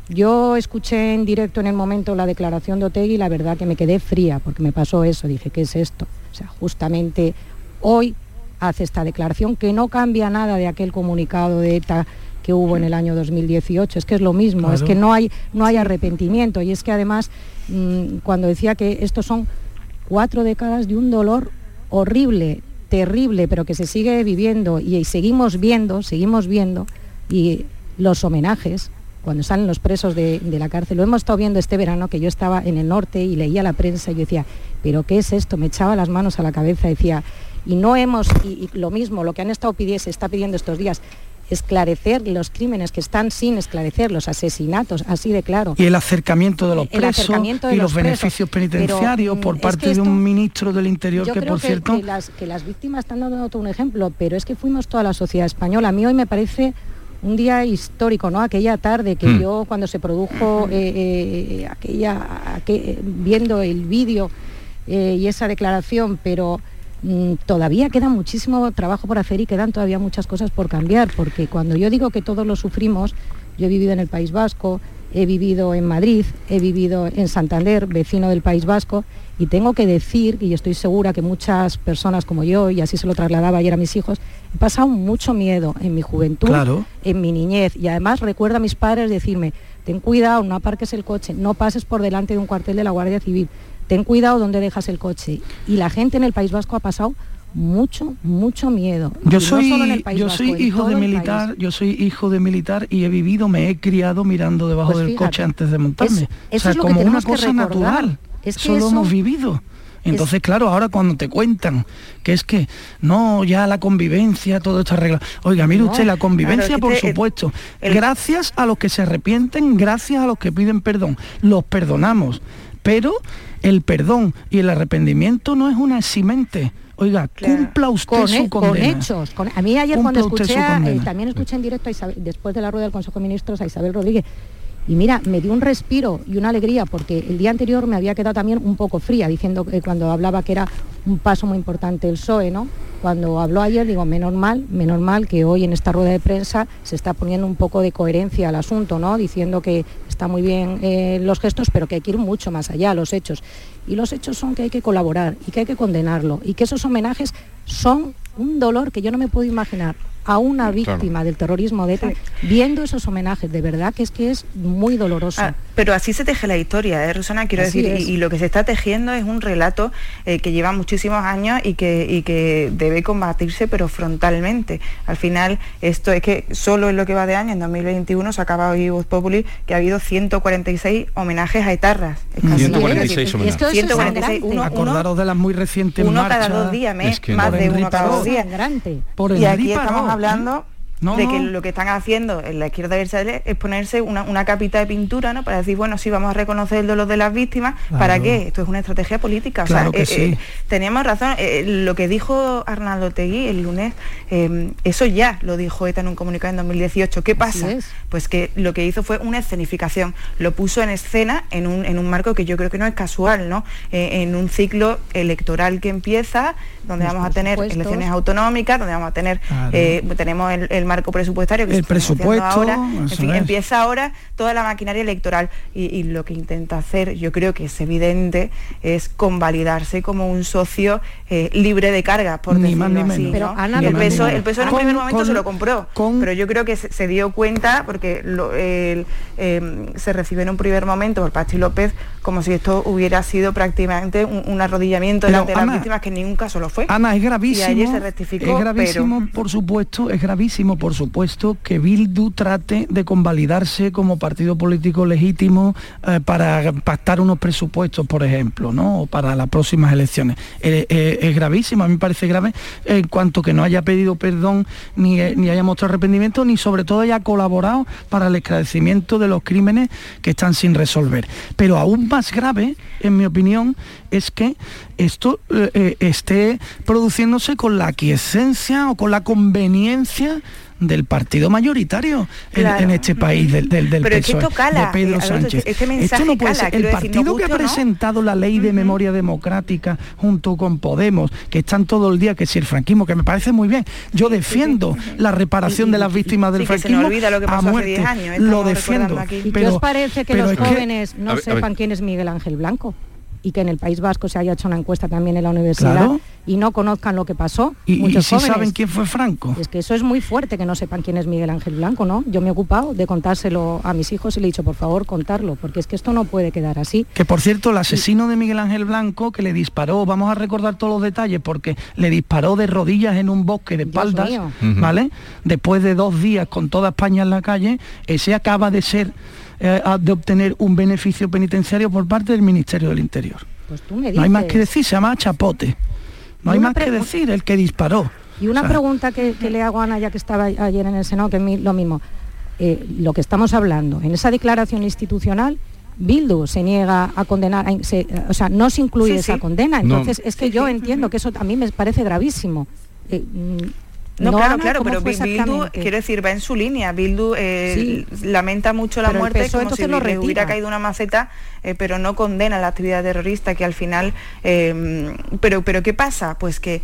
Yo escuché en directo en el momento la declaración de Otegui y la verdad que me quedé fría porque me pasó eso, dije, ¿qué es esto? O sea, justamente hoy hace esta declaración que no cambia nada de aquel comunicado de ETA que hubo en el año 2018. Es que es lo mismo, es que no hay, no hay arrepentimiento y es que además Mm, cuando decía que estos son cuatro décadas de un dolor horrible, terrible, pero que se sigue viviendo y, seguimos viendo, seguimos viendo, y los homenajes, cuando salen los presos de, la cárcel, lo hemos estado viendo este verano, que yo estaba en el norte y leía la prensa y yo decía, pero ¿qué es esto? Me echaba las manos a la cabeza, decía, y no hemos, y, lo mismo, lo que han estado pidiendo, se está pidiendo estos días, esclarecer los crímenes que están sin esclarecer, los asesinatos, así de claro. Y el acercamiento de los presos y los, beneficios penitenciarios por mm, parte de un ministro del Interior que, por cierto... Que las, que las víctimas están dando otro un ejemplo, pero es que fuimos toda la sociedad española. A mí hoy me parece un día histórico, ¿no? Aquella tarde que mm. yo cuando se produjo eh, eh, aquella, viendo el vídeo eh, y esa declaración, pero todavía queda muchísimo trabajo por hacer y quedan todavía muchas cosas por cambiar, porque cuando yo digo que todos lo sufrimos, yo he vivido en el País Vasco, he vivido en Madrid, he vivido en Santander, vecino del País Vasco, y tengo que decir, y estoy segura que muchas personas como yo, y así se lo trasladaba ayer a mis hijos, he pasado mucho miedo en mi juventud, en mi niñez, y además recuerdo a mis padres decirme, ten cuidado, no aparques el coche, no pases por delante de un cuartel de la Guardia Civil, ten cuidado donde dejas el coche. Y la gente en el País Vasco ha pasado mucho, mucho miedo. Yo soy, yo soy hijo de militar, yo soy hijo de militar y he vivido, me he criado mirando debajo pues del coche antes de montarme. eso o es como una cosa natural. Es que eso lo hemos vivido. Entonces, claro, ahora cuando te cuentan que es que no, ya la convivencia, todo está arreglado. Oiga, mire usted, la convivencia, por supuesto. Gracias a los que se arrepienten, gracias a los que piden perdón. Los perdonamos. Pero el perdón y el arrepentimiento no es una eximente Oiga, cumpla usted con, su condena. Con hechos. a mí ayer cuando escuché, eh, también escuché en directo después de la rueda del Consejo de Ministros a Isabel Rodríguez, y mira, me dio un respiro y una alegría porque el día anterior me había quedado también un poco fría, diciendo que cuando hablaba que era un paso muy importante el PSOE, ¿no? Cuando habló ayer digo, menos mal, menos mal que hoy en esta rueda de prensa se está poniendo un poco de coherencia al asunto, ¿no? Diciendo que está muy bien eh, los gestos, pero que hay que ir mucho más allá, los hechos. Y los hechos son que hay que colaborar y que hay que condenarlo y que esos homenajes son un dolor que yo no me puedo imaginar a una víctima del terrorismo de ETA, viendo esos homenajes, de verdad que es que es muy doloroso. Ah, pero así se teje la historia, ¿eh, Rosana? Quiero decir, y, lo que se está tejiendo es un relato eh, que lleva muchísimos años y que, y que debe combatirse, pero frontalmente. Al final, esto es que solo en lo que va de año, en 2021, se acaba hoy Voz Populi, que ha habido 146 homenajes a etarras. 146 homenajes. 146, uno, Acordaros de las muy recientes Uno cada dos días, más de uno cada dos días. Por y aquí estamos hablando de que lo que están haciendo en la izquierda es ponerse una, capita de pintura, ¿no? Para decir, bueno, sí, vamos a reconocer el dolor de las víctimas. ¿Para qué? Esto es una estrategia política. Claro que eh, sí. Eh, teníamos razón. Eh, lo que dijo Arnaldo Tegui el lunes, eso ya lo dijo ETA en un comunicado en 2018. ¿Qué pasa? Pues que lo que hizo fue una escenificación. Lo puso en escena en un, en un marco que yo creo que no es casual, ¿no? en un ciclo electoral que empieza, donde vamos a tener elecciones autonómicas, donde vamos a tener, tenemos el marco presupuestario que el presupuesto ahora, en fin, empieza ahora toda la maquinaria electoral y, lo que intenta hacer, yo creo que es evidente, es convalidarse como un socio eh, libre de carga, por decirlo así. Pero el, peso, el peso en un primer momento se lo compró, pero yo creo que se, dio cuenta porque em, se recibe en un primer momento por Pachi López como si esto hubiera sido prácticamente un, arrodillamiento delante de las víctimas, que en ningún caso lo fue. Ana, es gravísimo. Y ayer se rectificó. Es gravísimo, por supuesto, es gravísimo por supuesto, que Bildu trate de convalidarse como partido político legítimo eh, para pactar unos presupuestos, por ejemplo, ¿no? O para las próximas elecciones. Eh, eh, es gravísimo, a mí me parece grave en cuanto que no haya pedido perdón, ni, ni haya mostrado arrepentimiento, ni sobre todo haya colaborado para el esclarecimiento de los crímenes que están sin resolver. Pero aún más grave, en mi opinión, es que esto esté produciéndose con la aquiescencia o con la conveniencia del partido mayoritario en, este país, del, del, del Pero PSOE, de Pedro Sánchez. esto no puede ser. El partido que ha presentado la ley de memoria democrática junto con Podemos, que están todo el día, que si el franquismo, que me parece muy bien, yo defiendo la reparación de las víctimas del franquismo lo que pasó a muerte, hace 10 años, lo defiendo. ¿Y qué os parece que los jóvenes no sepan quién es Miguel Ángel Blanco? Y que en el País Vasco se haya hecho una encuesta también en la universidad y no conozcan lo que pasó. Y, Muchos si saben quién fue Franco. Es que eso es muy fuerte que no sepan quién es Miguel Ángel Blanco, ¿no? Yo me he ocupado de contárselo a mis hijos y le he dicho, por favor, contarlo, porque es que esto no puede quedar así. Que por cierto, el asesino de Miguel Ángel Blanco que le disparó, vamos a recordar todos los detalles, porque le disparó de rodillas en un bosque de espaldas, ¿vale? Después de dos días con toda España en la calle, ese acaba de ser eh, de obtener un beneficio penitenciario por parte del Ministerio del Interior. Pues tú me No hay más que decir, se llama Chapote. No hay más que decir, el que disparó. Y una pregunta que, le hago a Ana, ya que estaba ayer en el Senado, que es lo mismo. Eh, lo que estamos hablando, en esa declaración institucional, Bildu se niega a condenar, o sea, no se incluye esa condena. Entonces, es que yo entiendo que eso a mí me parece gravísimo. Eh, mm, no, claro, claro, pero Bildu, quiero decir, va en su línea. Bildu eh, lamenta mucho la muerte como si le hubiera caído una maceta, eh, pero no condena la actividad terrorista, que al final... Eh, pero, pero ¿qué pasa? Pues que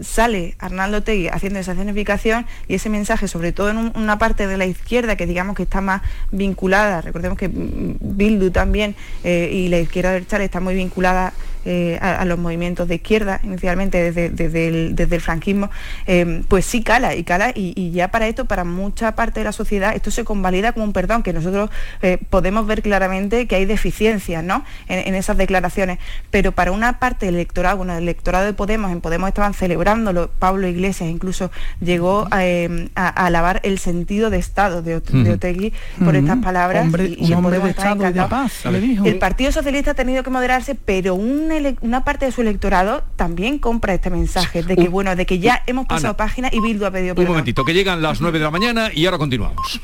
sale Arnaldo Tegui haciendo esa escenificación y ese mensaje, sobre todo en una parte de la izquierda, que digamos que está más vinculada, recordemos que Bildu también y la izquierda del Chale está muy vinculada eh, a, los movimientos de izquierda, inicialmente desde, el, franquismo, eh, pues sí cala y cala y, ya para esto, para mucha parte de la sociedad, esto se convalida como un perdón, que nosotros eh, podemos ver claramente que hay deficiencias ¿no? en, esas declaraciones, pero para una parte del electorado, bueno, el electorado de Podemos, en Podemos estaban celebrándolo, Pablo Iglesias incluso llegó a, alabar el sentido de Estado de, Otegui por estas palabras. y, un hombre de Estado y de paz, El Partido Socialista ha tenido que moderarse, pero un una, parte de su electorado también compra este mensaje de que, bueno, de que ya hemos pasado página y Bildu ha pedido perdón. Un momentito, que llegan las 9 de la mañana y ahora continuamos.